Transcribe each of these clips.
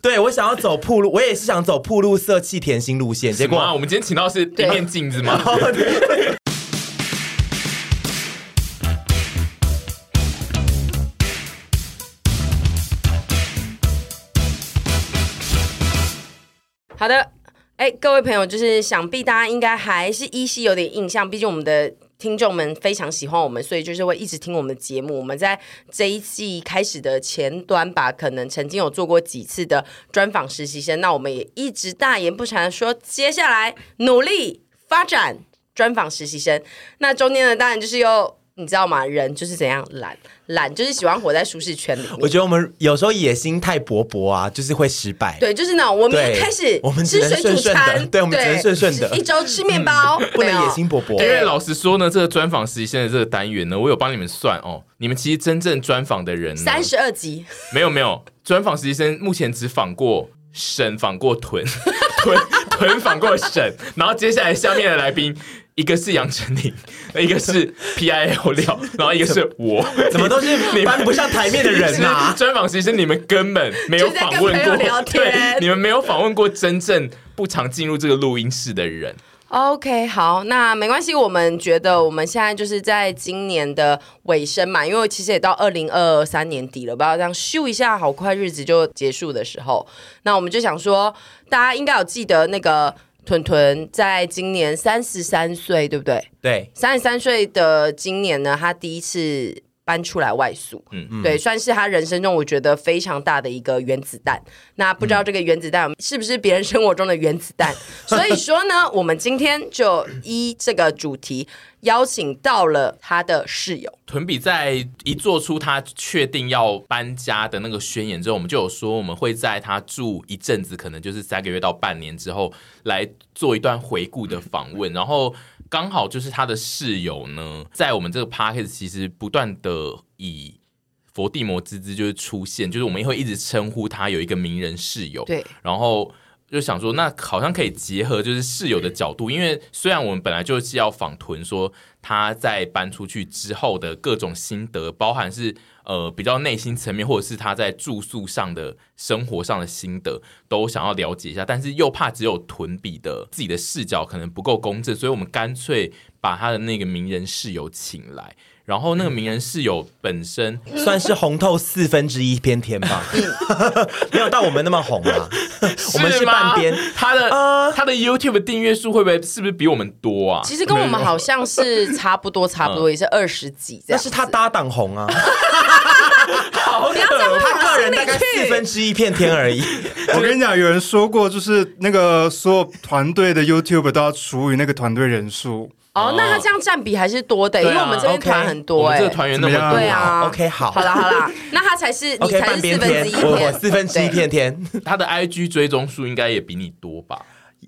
对，我想要走铺路，我也是想走铺路色气甜心路线。结果我们今天请到是一面镜子吗？好的，哎，各位朋友，就是想必大家应该还是依稀有点印象，毕竟我们的。听众们非常喜欢我们，所以就是会一直听我们的节目。我们在这一季开始的前端吧，可能曾经有做过几次的专访实习生，那我们也一直大言不惭的说，接下来努力发展专访实习生。那中间的，当然就是又。你知道吗？人就是怎样懒，懒就是喜欢活在舒适圈里面。我觉得我们有时候野心太勃勃啊，就是会失败。对，就是那种我们一开始我们吃水煮餐，对，我们只能顺顺的，一周吃面包，不能野心勃勃。因为老实说呢，这个专访实习生的这个单元呢，我有帮你们算哦，你们其实真正专访的人三十二集，没有没有，专访实习生目前只访过沈，访过屯，屯屯访过沈，然后接下来下面的来宾。一个是杨丞琳，一个是 P I L 料，然后一个是我，怎么都是你搬不上台面的人啊？专访其实你们根本没有访问过，对，你们没有访问过真正不常进入这个录音室的人。OK，好，那没关系，我们觉得我们现在就是在今年的尾声嘛，因为其实也到二零二三年底了，不要这样咻一下，好快日子就结束的时候，那我们就想说，大家应该有记得那个。屯屯在今年三十三岁，对不对？对，三十三岁的今年呢，他第一次搬出来外宿，嗯嗯，对，算是他人生中我觉得非常大的一个原子弹。那不知道这个原子弹是不是别人生活中的原子弹？嗯、所以说呢，我们今天就依这个主题。邀请到了他的室友屯比，在一做出他确定要搬家的那个宣言之后，我们就有说我们会在他住一阵子，可能就是三个月到半年之后来做一段回顾的访问。然后刚好就是他的室友呢，在我们这个 podcast 其实不断的以佛地魔之姿就是出现，就是我们也会一直称呼他有一个名人室友。对，然后。就想说，那好像可以结合就是室友的角度，因为虽然我们本来就是要访屯，说他在搬出去之后的各种心得，包含是呃比较内心层面，或者是他在住宿上的生活上的心得，都想要了解一下，但是又怕只有屯比的自己的视角可能不够公正，所以我们干脆把他的那个名人室友请来。然后那个名人室友本身 算是红透四分之一片天吧，没有到我们那么红啊。我们是半边，他的、uh, 他的 YouTube 订阅数会不会是不是比我们多啊？其实跟我们好像是差不多，差不多也是二十几。但是他搭档红啊，好可怕，他个人大概四分之一片天而已。我跟你讲，有人说过，就是那个所有团队的 YouTube 都要除以那个团队人数。哦，那他这样占比还是多的，因为我们这边团很多，哎，这个团员那么多，对啊，OK，好，好了好了，那他才是你才是四分之一天，我四分之一天天，他的 IG 追踪数应该也比你多吧？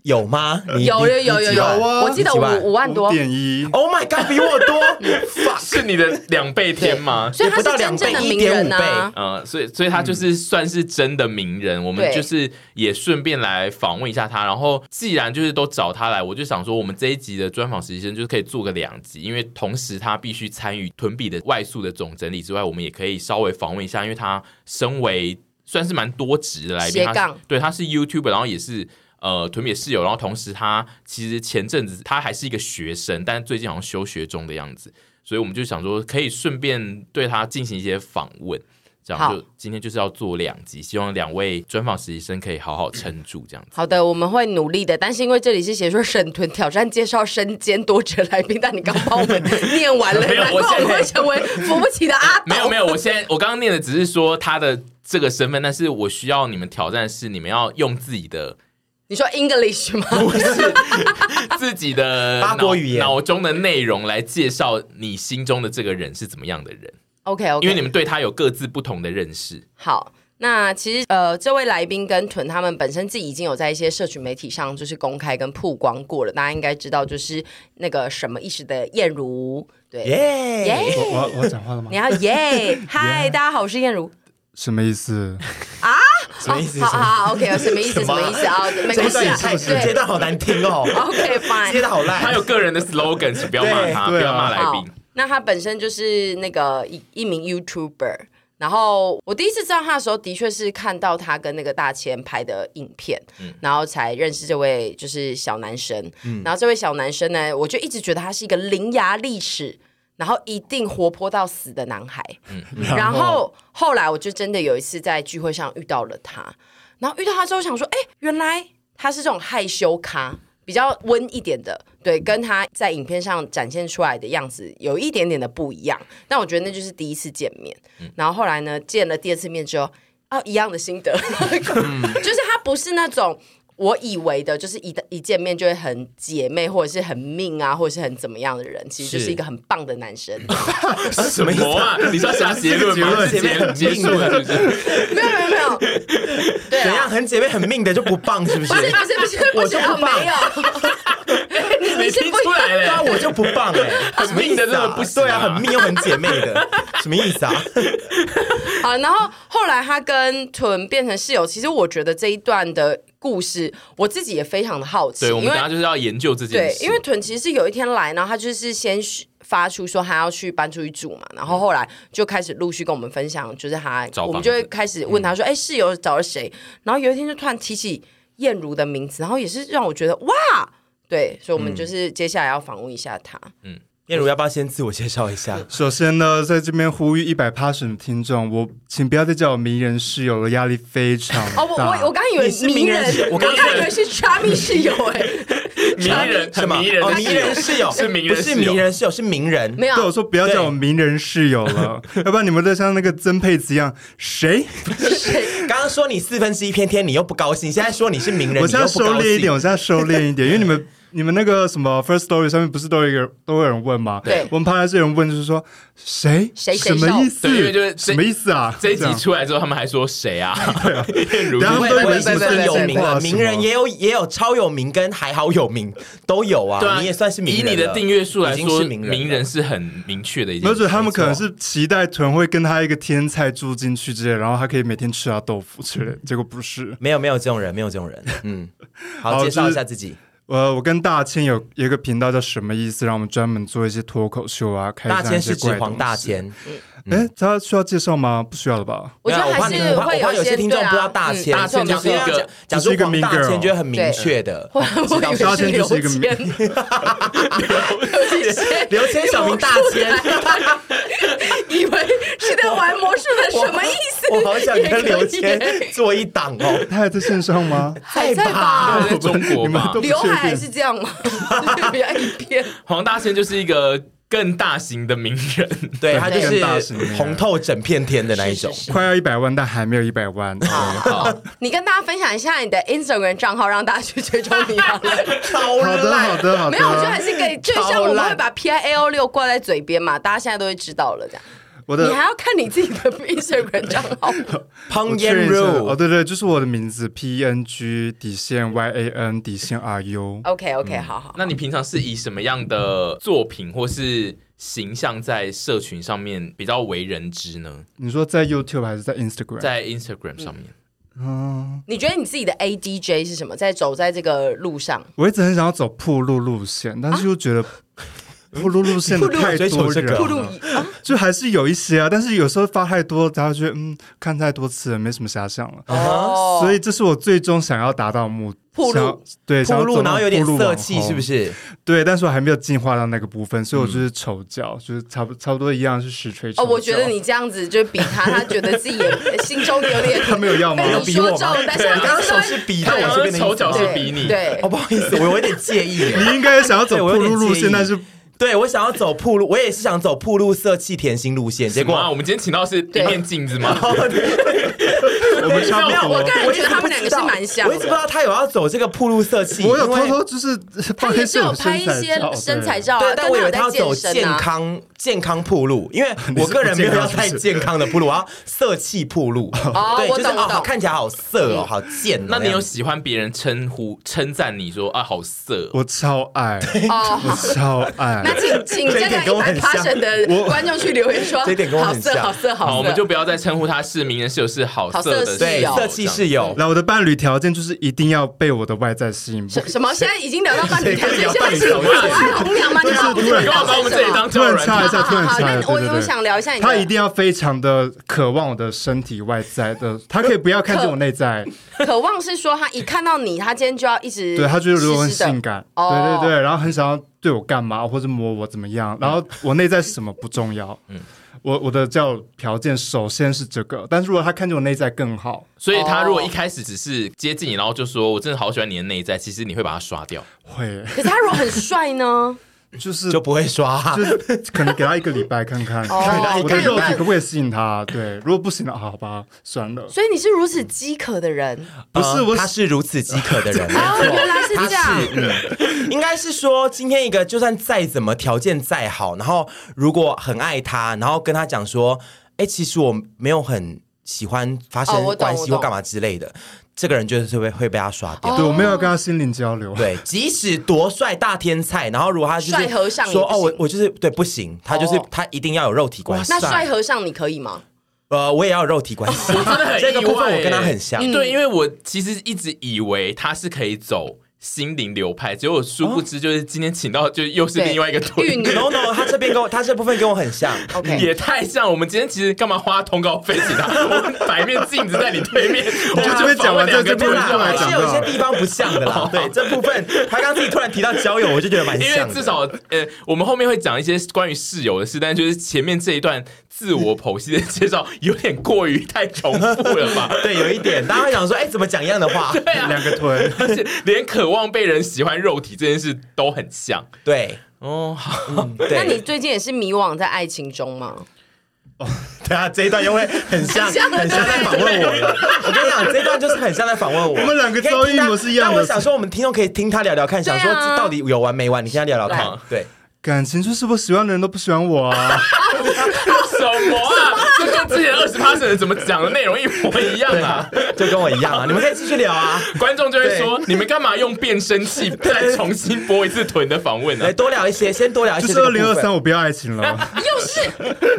有吗？有有有有有啊！我记得五五万多点一，Oh my God，比我多，是你的两倍天吗？所以他是真正的名人啊！嗯，所以所以他就是算是真的名人。我们就是也顺便来访问一下他。然后既然就是都找他来，我就想说，我们这一集的专访实习生就是可以做个两集，因为同时他必须参与屯比的外宿的总整理之外，我们也可以稍微访问一下，因为他身为算是蛮多职的来宾，他对他是 YouTuber，然后也是。呃，屯比室友，然后同时他其实前阵子他还是一个学生，但是最近好像休学中的样子，所以我们就想说可以顺便对他进行一些访问。这好样就今天就是要做两集，希望两位专访实习生可以好好撑住这样子。好的，我们会努力的。但是因为这里是写说沈屯挑战介绍身兼多职来宾，但你刚帮我们念完了，没有我现在会成为扶不起的阿斗。没有没有，我现在我刚刚念的只是说他的这个身份，但是我需要你们挑战的是你们要用自己的你说 English 吗？不是自己的 八国语言脑中的内容来介绍你心中的这个人是怎么样的人，OK OK，因为你们对他有各自不同的认识。好。那其实呃，这位来宾跟屯他们本身自己已经有在一些社群媒体上就是公开跟曝光过了，大家应该知道，就是那个什么意思的燕如，对，耶耶我我讲话了吗你？要耶，嗨，大家好，我是燕如。什么意思？什么意思？好好好，OK，什么意思？什什么么意思啊？没关系啊，哎对这段好难听哦，，OK 接 fine。的好烂。他有个人的 slogan，请不要骂他，不要骂来好宾。，那他本身就是那个一一名 YouTuber。然后我第一次知道他的时候，的确是看到他跟那个大千拍的影片，然后才认识这位就是小男生。然后这位小男生呢，我就一直觉得他是一个伶牙俐齿，然后一定活泼到死的男孩。然后？后来我就真的有一次在聚会上遇到了他，然后遇到他之后想说，哎，原来他是这种害羞咖，比较温一点的，对，跟他在影片上展现出来的样子有一点点的不一样。但我觉得那就是第一次见面，然后后来呢，见了第二次面之后，啊，一样的心得，就是他不是那种。我以为的就是一一见面就会很姐妹，或者是很命啊，或者是很怎么样的人，其实就是一个很棒的男生。什么意思啊？你是要下结论吗？结论很结束了是不是？没有没有没有，对怎样？啊，很姐妹很命的就不棒是不是？不是不是不是，我就不棒没有，你你听出来嘞？我就不棒哎，什么意思命的真的啊不对啊，很命又很姐妹的，什么意思啊？好，然后后来他跟屯变成室友，其实我觉得这一段的故事，我自己也非常的好奇，对，我们等下就是要研究这件对，事。因为屯其实是有一天来，然后他就是先发出说他要去搬出去住嘛，然后后来就开始陆续跟我们分享，就是他我们就会开始问他说，哎、室友找了谁？然后有一天就突然提起燕如的名字，然后也是让我觉得哇，对，所以我们就是接下来要访问一下他。燕如要不要先自我介绍一下？首先呢，在这边呼吁一百 passion 听众，我请不要再叫我名人室友了，压力非常大。哦，我我我刚以为你是名人室，我我刚以为是 Charmy 室友哎，名人什么？迷人哦，迷人室友是名人不是室友名人室友，是名人。没有对我说不要叫我名人室友了，要不然你们再像那个曾沛慈一样，谁？刚刚说你四分之一篇天，你又不高兴，现在说你是名人，我现在收敛一点，我现在收敛一点，因为你们你们那个什么 First Story 上面不是都有一个都有人问吗？对我们怕是有人问，就是说谁谁谁什么意思？对因为就是什么意思啊？这一集出来之后，他们还说谁啊？然后 都以为什么算对对有名了，名人也有也有超有名跟还好有名都有啊。对啊，你也算是名人以你的订阅数来说，名人名人是很明确的一件事。没有，他们可能是期待屯会跟他一个天菜住进去之类，然后他可以每天吃他豆腐之类，结果不是。没有没有这种人，没有这种人。嗯，好，介绍一下自己。呃，我跟大千有有一个频道叫什么意思，让我们专门做一些脱口秀啊，开一些千是指黄。大千，哎，他需要介绍吗？不需要了吧？我觉得还是你我怕会我怕有些些听众不知道大千，嗯大千就是一个讲就是一个黄 mean 大千，就很明确的。我我以为大千就是一个刘谦刘千、小明、大千，以为是在玩魔术的，什么意思？我好想跟刘千也可以做一档哦。他还在线上吗？还在吧？在中国嘛你们都，不确定刘海还是这样吗？比较一片。黄大仙就是一个更大型的名人。对 他就是大型的红透整片天的那一种。快要一百万，但还没有一百万。好，你跟大家分享一下你的 Instagram 账号，让大家去追踪你 好了。好的，好的，好的。没有，我觉得还是可以，就像我们会把 P I A O 六挂在嘴边嘛，大家现在都会知道了。这样，我的你还要看你自己的 Instagram 账号。，Peng Yan Ru 哦，如，对对，就是我的名字 P E N G 底线 Y A N 底线 R U。OK OK，好好。那你平常是以什么样的作品或是形象在社群上面比较为人知呢？你说在 YouTube 还是在 Instagram？在 Instagram 上面，嗯，你觉得你自己的 A D J 是什么？在走在这个路上，我一直很想要走铺路路线，但是又觉得 铺路路线的太追求这个多人铺就还是有一些啊，但是有时候发太多，大家觉得嗯，看太多次了，没什么遐想了。哦，所以这是我最终想要达到的目铺路想要对，想铺路，然后有点色气，是不？是？对，但是我还没有进化到那个部分，所以我就是丑角，就是差不差不多一样是实锤。哦，我觉得你这样子就比他，他觉得自己心中有点 他没有要吗？被有比我你说中，？但是他你刚刚手是比到我这丑角是比你对哦，不好意思，我有一点介意。你应该想要走铺路路线，但是对我想要走铺路，我也是想走铺路色气甜心路线，结结果啊，我们今天请到是一面镜子吗？我们差不没有多。我个觉得他们两个是蛮像的。我一直不知道他有要走这个铺路色气，我有偷偷就是他也是有拍一些身材照但我以为他要走健。康健康铺路，因为我个人没有要太健康的铺路，我要色气铺路。哦对，就是哦，我懂我懂好看起来好色哦，好贱哦。那你有喜欢别人称呼称赞你说啊好色哦？我超爱，哦，我超爱。那请 请这一这个一百点跟我很 p 像。a 的 观众去留言说，这点跟我好色好色好色，好，我们就不要再称呼他是名人室友，是好色的室友。色气室友。那我的伴侣条件就是一定要被我的外在吸引，什什么？现在已经聊到伴侣条件，谁现在是我爱红娘吗？你好，突然把我们这里当突然？插一下，突然好，插一下，那我我。想聊一下你，他一定要非常的渴望我的身体外在的，他可以不要看见我内在，渴望是说他一看到你，他今天就要一直对他觉得如果很性感，哦。对对对，然后很想要对我干嘛或者摸我怎么样，然后我内在是什么不重要，嗯，我我的交友条件首先是这个，但是如果他看见我内在更好，所以他如果一开始只是接近你，然后就说我真的好喜欢你的内在，其实你会把他刷掉。会可是他如果很帅呢？就是就不会刷，就是可能给他一个礼拜看看，哦我的肉体看可不可以吸引他？对，如果不行的话，好吧，算了。所以你是如此饥渴的人。不是他是如此饥渴的人，没哦，错。原来是这样。嗯，应该是说，今天一个就算再怎么条件再好，然后如果很爱他，然后跟他讲说，哎，其实我没有很喜欢发生关系或干嘛之类的，这个人就是会会被他刷掉。对，我没有跟他心灵交流。对，即使多帅大天才，然后如果他就是帅和尚说哦，我我就是对不行，他就是、哦他一定要有肉体关系。那帅和尚你可以吗？呃，我也要有肉体关系。我真的很这个部分我跟他很像。对，因为我其实一直以为他是可以走心灵流派，结果殊不知就是今天请到就又是另外一个对玉女团队。no no，他这边跟我他这部分跟我很像。OK，也太像，我们今天其实干嘛花通告费请他？我们摆一面镜子在你对面，我就这边讲完这个这部分，就来讲还是有一些地方不像的啦。对，这部分他刚刚自己突然提到交友，我就觉得蛮因像因。为至少呃，我们后面会讲一些关于室友的事，但就是前面这一段自我剖析的介绍有点过于太重复了吧？对，有一点，大家会想说，哎，怎么讲一样的话？对啊，两个臀，而且连渴望被人喜欢肉体这件事都很像对，哦。好，嗯 那你，最近也是迷惘在爱情中吗？对啊，这一段又会很像，很像在访问我了。我跟你讲，这一段就是很像在访问我。我们两个遭遇一模是一样的但我想说，我们听众可以听他聊聊看，想说到底有完没完？你听他聊聊看。对，感情就是我喜欢的人都不喜欢我啊！什么啊？这跟之前二十 p 的怎么讲的内容一模一样啊！就跟我一样啊。你们可以继续聊啊。观众就会说：你们干嘛用变声器再重新播一次臀的访问呢、来多聊一些，先多聊一些就是二。零二三，我不要爱情了。又是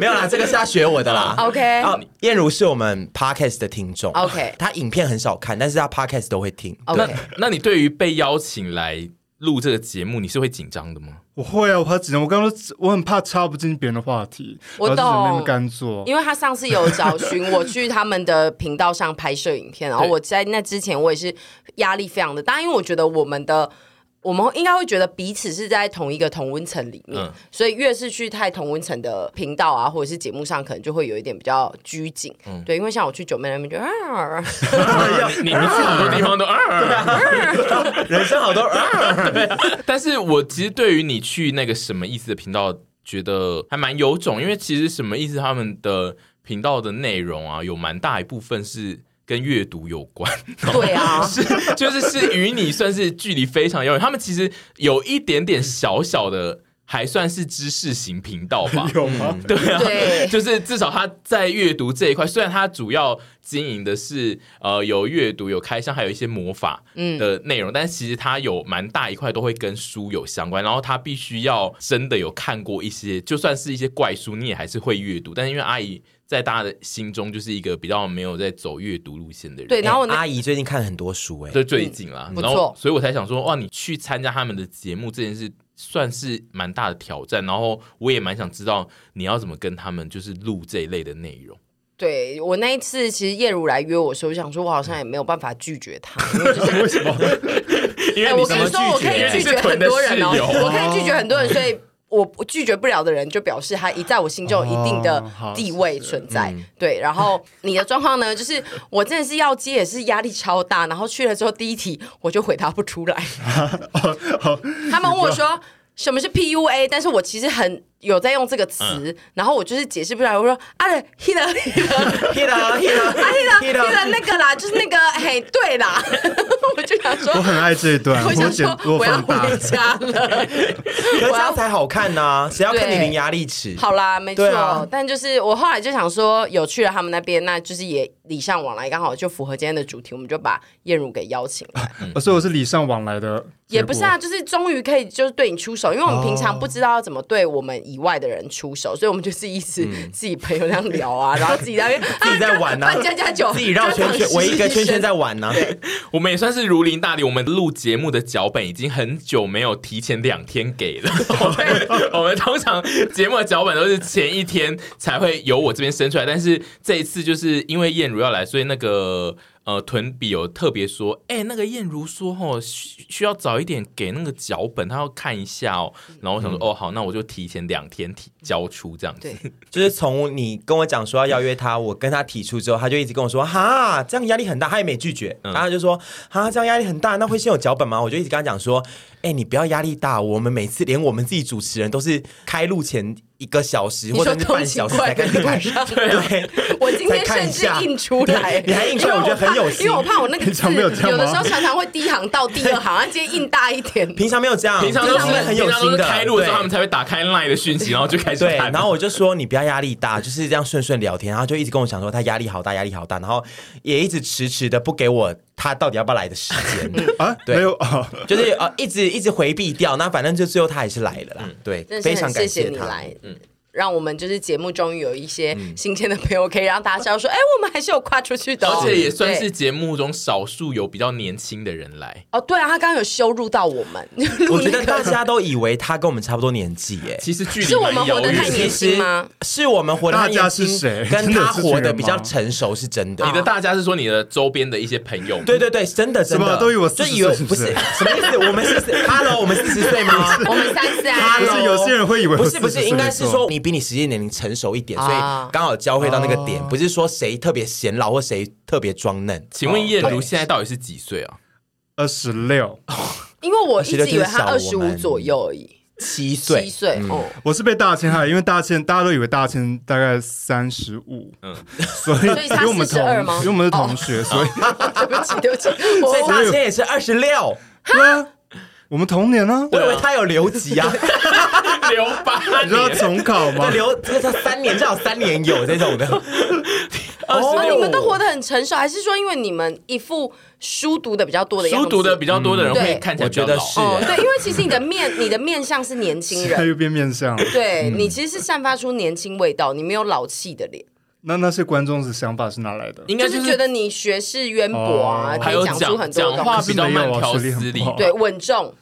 没有啦，这个是他学我的啦。OK 哦，燕如是我们 podcast 的听众。OK 他影片很少看，但是他 podcast 都会听。那 OK，那你对于被邀请来录这个节目，你是会紧张的吗？我会啊，我怕紧张。我刚刚我很怕插不进别人的话题，我懂边干做。因为他上次有找寻 我去他们的频道上拍摄影片，然后我在那之前我也是压力非常的大，因为我觉得我们的。我们应该会觉得彼此是在同一个同温层里面，嗯。所以越是去太同温层的频道啊，或者是节目上，可能就会有一点比较拘谨。对，因为像我去九妹那边就啊，你你你去很多地方都啊，人生好多啊，但是我其实对于你去那个什么意思的频道，觉得还蛮有种，因为其实什么意思他们的频道的内容啊，有蛮大一部分是跟阅读有关。对啊，是，就是是与你算是距离非常遥远。他们其实有一点点小小的，还算是知识型频道吧。有吗？对啊，对就是至少他在阅读这一块，虽然他主要经营的是呃有阅读、有开箱，还有一些魔法的内容，但其实他有蛮大一块都会跟书有相关。然后他必须要真的有看过一些，就算是一些怪书，你也还是会阅读。但是因为阿姨。在大家的心中，就是一个比较没有在走阅读路线的人。对，然后阿姨最近看了很多书哎、就最近啦，嗯不错然后所以我才想说，哇，你去参加他们的节目这件事，算是蛮大的挑战。然后我也蛮想知道你要怎么跟他们就是录这一类的内容。对，我那一次，其实叶如来约我的时候，我想说，我好像也没有办法拒绝他，为什么？因为哎我跟你说，我可以拒绝很多人哦，我可以拒绝很多人，所以我我拒绝不了的人，就表示他一在我心中有一定的地位存在。嗯对，然后你的状况呢，就是我真的是要接，也是压力超大，然后去了之后，第一题我就回答不出来。他们问我说什么是 PUA，但是我其实很。有在用这个词，嗯、然后我就是解释不来。我说啊，hit 了 hit 了 hit 了 hit hit 了 hit 那个啦，就是那个嘿，对啦。我就想说，我很爱这一段，我想说我，我要回家了。可是这样才好看呢、啊，谁要看你伶牙俐齿？好啦，没错。啊、但就是我后来就想说，有去了他们那边，那就是也礼尚往来，刚好就符合今天的主题，我们就把彦如给邀请来。嗯、所以我是礼尚往来的，也不是啊，就是终于可以就是对你出手，因为我们平常不知道要怎么对我们。以外的人出手，所以我们就是一直 自己朋友这样聊啊，嗯、然后自己在那边 自己在玩呢、啊，加加酒，自己绕圈圈，围一个圈圈在玩呢、啊。我们也算是如临大敌。我们录节目的脚本已经很久没有提前两天给了。我们我们通常节目的脚本都是前一天才会由我这边生出来，但是这一次就是因为燕如要来，所以那个。呃，屯比有特别说，哎、欸，那个燕如说，哦，需需要早一点给那个脚本，他要看一下哦。然后我想说，嗯、哦，好，那我就提前两天提交出这样子。对，就是从你跟我讲说要邀约他，我跟他提出之后，他就一直跟我说，哈，这样压力很大，他也没拒绝，嗯、然后他就说，哈，这样压力很大，那会先有脚本吗？我就一直跟他讲说，哎、欸，你不要压力大，我们每次连我们自己主持人都是开录前。一个小时或者是半小时才开始看，对，我今天甚至印出来，你还印出来，我觉得很有心，因为我怕我那个 字有，有的时候常常会第一行到第二行，啊，今天印大一点。平常没有这样，平常都是很有心的。开录的时候，他们才会打开 LINE 的讯息，然后就开始看。然后我就说你不要压力大，就是这样顺顺聊天，然后就一直跟我讲说他压力好大，压力好大，然后也一直迟迟的不给我他到底要不要来的时间啊？没有啊，就是呃一直一直回避掉。那反正就最后他还是来了啦。对，非常感谢他。嗯。让我们就是节目终于有一些新鲜的朋友，可以让大家知道说，哎、嗯，我们还是有跨出去的，而且也算是节目中少数有比较年轻的人来。哦，对啊，他刚刚有羞辱到我们，我觉得大家都以为他跟我们差不多年纪，哎，其实距离是我们活得太年轻吗？是我们活得太年轻，大家是谁？跟他活得比较成熟是真的。你的大家是说你的周边的一些朋友？对对对，真的真的都以为就以为不是什么意思？我们是 Hello，我们四十岁吗？我们三十啊。不是有些人会以为不是不是，应该是说你比你实际年龄成熟一点，所以刚好交汇到那个点，不是说谁特别显老或谁特别装嫩。请问叶如现在到底是几岁啊？二十六。因为我一直以为他二十五左右而已，七岁。七岁哦，我是被大千害，因为大千大家都以为大千大概三十五，嗯，所以因为我们同，因为我们是同学，所以对不起对不起，所以大千也是二十六。对啊，我们同年呢，我以为他有留级啊。留八年，你知道重考吗？留这个三年，至少三年有这种的。哦，你们都活得很成熟，还是说因为你们一副书读的比较多的样子？书读的比较多的人会看起来觉得是，对，因为其实你的面，你的面相是年轻人，又变面相。对，你其实是散发出年轻味道，你没有老气的脸。那那些观众的想法是哪来的？应该就是觉得你学识渊博啊，可以讲出很多讲话比较慢条斯理，对，稳重。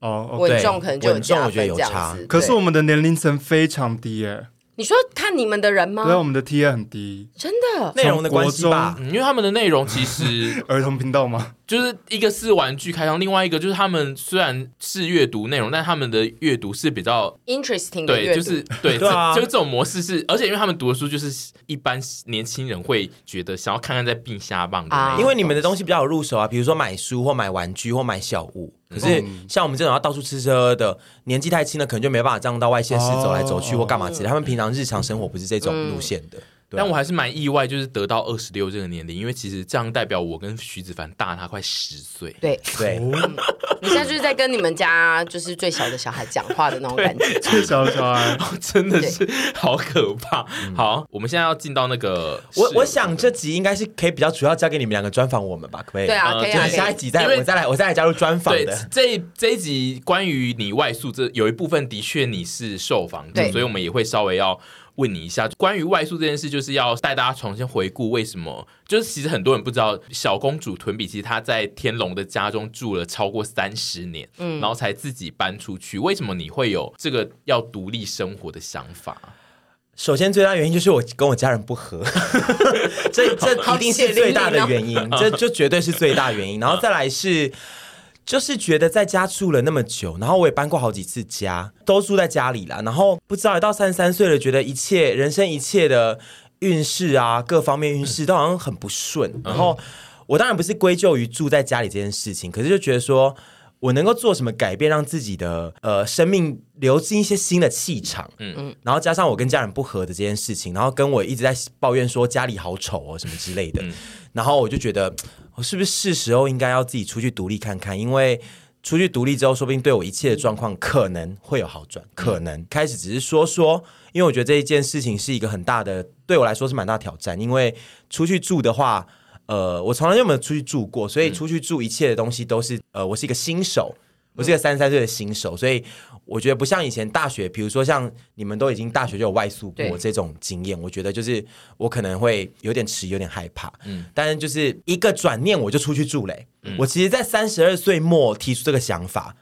哦，稳重可能就加分这样子。可是我们的年龄层非常低耶。你说看你们的人吗？对，我们的 T A 很低，真的。内容的关系吧，因为他们的内容其实 儿童频道吗？就是一个是玩具开箱，另外一个就是他们虽然是阅读内容，但他们的阅读是比较 interesting 的。对，就是 对，对啊，就是这种模式是，而且因为他们读的书就是一般年轻人会觉得想要看看在冰瞎棒的，因为你们的东西比较有入手啊，比如说买书或买玩具或买小物。可是像我们这种要到处吃吃喝的，年纪太轻了，可能就没办法这样到外县市走来走去或干嘛之类。他们平常日常生活不是这种路线的。但我还是蛮意外，就是得到二十六这个年龄，因为其实这样代表我跟徐子凡大他快十岁。对对，你现在就是在跟你们家就是最小的小孩讲话的那种感觉。最小的小孩真的是好可怕。好，我们现在要进到那个，我我想这集应该是可以比较主要交给你们两个专访我们吧？可不可以？对啊，可以啊。下一集再我再来，我再来加入专访的。这这一集关于你外宿这有一部分的确你是受访者，所以我们也会稍微要。问你一下，关于外宿这件事，就是要带大家重新回顾为什么，就是其实很多人不知道，小公主屯比其实她在天龙的家中住了超过三十年，嗯，然后才自己搬出去。为什么你会有这个要独立生活的想法？首先，最大原因就是我跟我家人不合，这这一定是最大的原因，这就绝对是最大原因。然后再来是，就是觉得在家住了那么久，然后我也搬过好几次家，都住在家里了。然后不知道一到三十三岁了，觉得一切人生一切的运势啊，各方面运势都好像很不顺。然后我当然不是归咎于住在家里这件事情，可是就觉得说。我能够做什么改变，让自己的呃生命流进一些新的气场？嗯嗯，然后加上我跟家人不和的这件事情，然后跟我一直在抱怨说家里好丑哦什么之类的，嗯、然后我就觉得我是不是是时候应该要自己出去独立看看？因为出去独立之后，说不定对我一切的状况可能会有好转。可能开始只是说说，因为我觉得这一件事情是一个很大的，对我来说是蛮大挑战。因为出去住的话。呃，我从来就没有出去住过，所以出去住一切的东西都是、嗯、呃，我是一个新手，我是一个三十三岁的新手，所以我觉得不像以前大学，比如说像你们都已经大学就有外宿过这种经验，我觉得就是我可能会有点迟，有点害怕。嗯，但是就是一个转念我就出去住嘞、欸。嗯、我其实，在三十二岁末提出这个想法。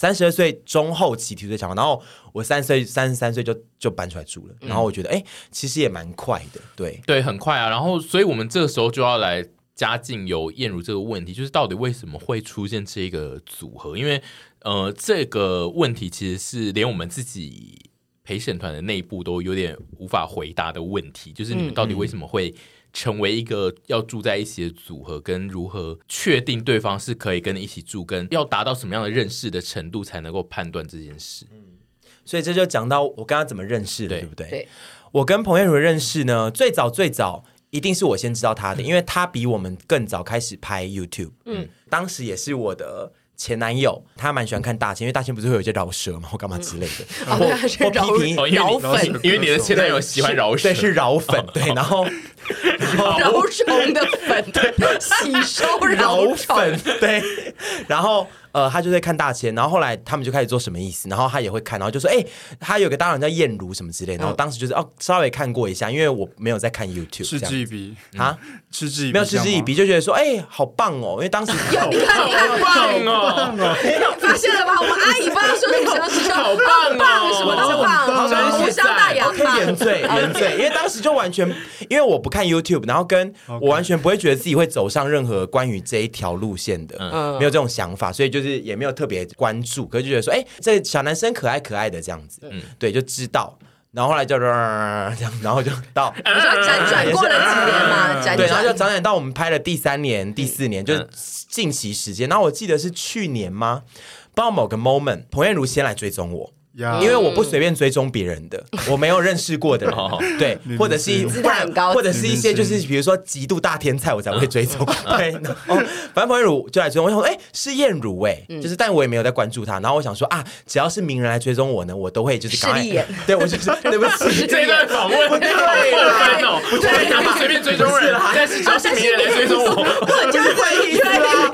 三十二岁中后期提出的想法，然后我三十岁、三十三岁就就搬出来住了，然后我觉得，哎、欸，其实也蛮快的，对对，很快啊。然后，所以我们这个时候就要来加进有燕如这个问题，就是到底为什么会出现这个组合？因为，呃，这个问题其实是连我们自己陪审团的内部都有点无法回答的问题，就是你们到底为什么会？成为一个要住在一起的组合，跟如何确定对方是可以跟你一起住，跟要达到什么样的认识的程度才能够判断这件事。嗯，所以这就讲到我跟他怎么认识的，对，对不对？对。我跟彭晏如认识呢，最早最早一定是我先知道他的，因为他比我们更早开始拍 YouTube。嗯，当时也是我的。前男友他蛮喜欢看大千，因为大千不是会有一些饶舌嘛，或干嘛之类的。哦，他是饶饶粉，因为你的前男友喜欢饶舌，对，是饶 粉，对，然后饶虫的粉，对，吸收饶粉，对，然后。呃，他就在看大千，然后后来他们就开始做什么意思，然后他也会看，然后就说，哎、欸，他有个搭档叫燕如什么之类，然后当时就是哦，稍微看过一下，因为我没有在看 YouTube，嗤之以鼻。啊，嗤之以鼻，没有嗤之以鼻，就觉得说，哎、欸，好棒哦，因为当时 你看好棒哦，发现了吧？我们阿姨不知道说什么时候，好棒哦，什么都棒，好像无伤大雅，可以原罪原罪，因为当时就完全，因为我不看 YouTube，然后跟我完全不会觉得自己会走上任何关于这一条路线的，嗯，没有这种想法，所以就。就是也没有特别关注，可是就觉得说，哎、欸，这小男生可爱可爱的这样子，嗯，对，就知道，然后后来就 这样，然后就到，你说辗转过了几年嘛，对，然后就辗转到我们拍了第三年、第四年，就是近期时间。然后我记得是去年吗？不知道某个 moment，彭艳如先来追踪我。因为我不随便追踪别人的，我没有认识过的人，对，或者是或者是一些就是比如说极度大天才，我才会追踪。对，然后反正彭晏如就来追踪，我想说，哎，是燕如哎，就是，但我也没有在关注他。然后我想说啊，只要是名人来追踪我呢，我都会就是赶快，对我就是对不起，这段访问对了，不对，随便追踪人，但是只要是名人来追踪我，我就会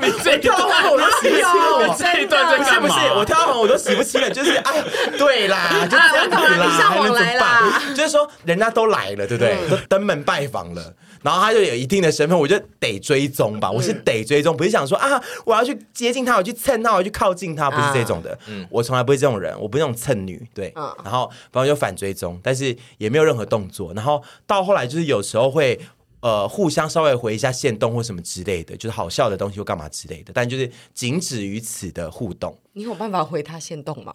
你这跳完我都洗不清了，这一段在干嘛？我跳完我都洗不清了，就是啊。对啦，就这样子啦，还能怎么办？就是说，人家都来了，对不对？都登门拜访了，然后他就有一定的身份，我就得追踪吧。我是得追踪，不是想说啊，我要去接近他，我去蹭他，我去靠近他，不是这种的。嗯，我从来不是这种人，我不是那种蹭女。对，然后反正就反追踪，但是也没有任何动作。然后到后来，就是有时候会呃互相稍微回一下限动或什么之类的，就是好笑的东西或干嘛之类的，但就是仅止于此的互动。你有办法回他限动吗？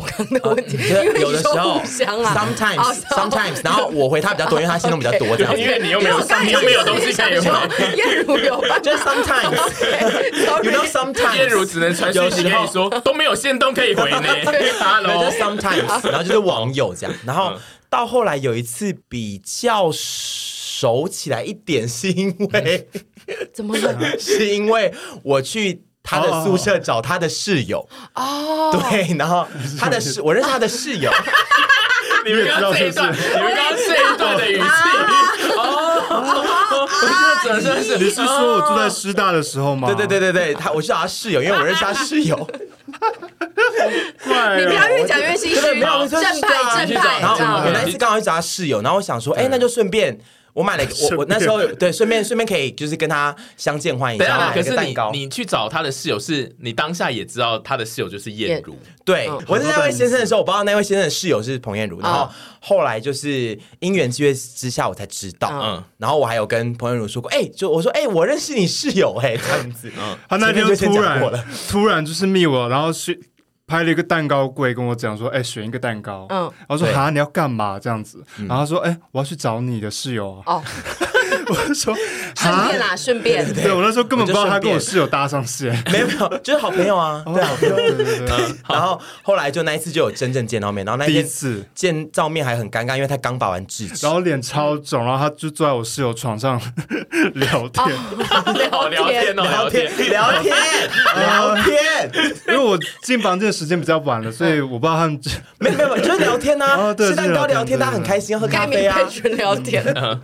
我刚的问题，有的时候，sometimes，sometimes，然后我回他比较多，因为他心动比较多，这样，因为你又没有，你又没有东西可以回。晏如有吧？就是 sometimes，you know sometimes，晏如只能传讯息跟你说都没有限动可以回呢。Hello，就 sometimes，然后就是网友这样，然后到后来有一次比较熟起来一点，是因为怎么了？是因为我去。他的宿舍找他的室友。哦，对，然后他的室，我认识他的室友。你们刚刚这一段，你们刚刚这一段的语气。哦，我觉得真的是，你是说我住在师大的时候吗？对对对对对，他我是找他室友，因为我认识他室友。怪你不要哦越讲越心虚，没有正派正派，然后我那一次刚好去找他室友，然后我想说，哎，那就顺便。我买了一个，我我那时候对，顺便顺便可以就是跟他相见欢一下，可是你了个蛋糕。你去找他的室友是，你当下也知道他的室友就是燕如，对，嗯。我是那位先生的时候，我不知道那位先生的室友是彭燕如，然后嗯后来就是因缘机会之下，我才知道。嗯。嗯，然后我还有跟彭燕如说过，哎，就我说，哎，我认识你室友，哎，这样子。嗯，他那天就突然突然就是密我，然后去拍了一个蛋糕柜，跟我讲说：“哎、选一个蛋糕。”嗯然后说：“哈，你要干嘛？”这样子，然后他说：“哎、我要去找你的室友啊。哦，” 我就说：“顺便啦，顺便。对我那时候根本不知道他跟我室友搭上线。没 有没有，就是好朋友啊。对啊，对对对对，然后后来就那一次就有真正见到面，然后那一次，见照面还很尴尬，因为他刚拔完智齿然。后脸超肿，然后他就坐在我室友床上聊天，好聊天哦，聊天。聊天，聊天，因为我进房间的时间比较晚了，所以我不知道他们没有没有，就是聊天呐，吃蛋糕聊天，大家很开心，喝咖啡啊聊天，好，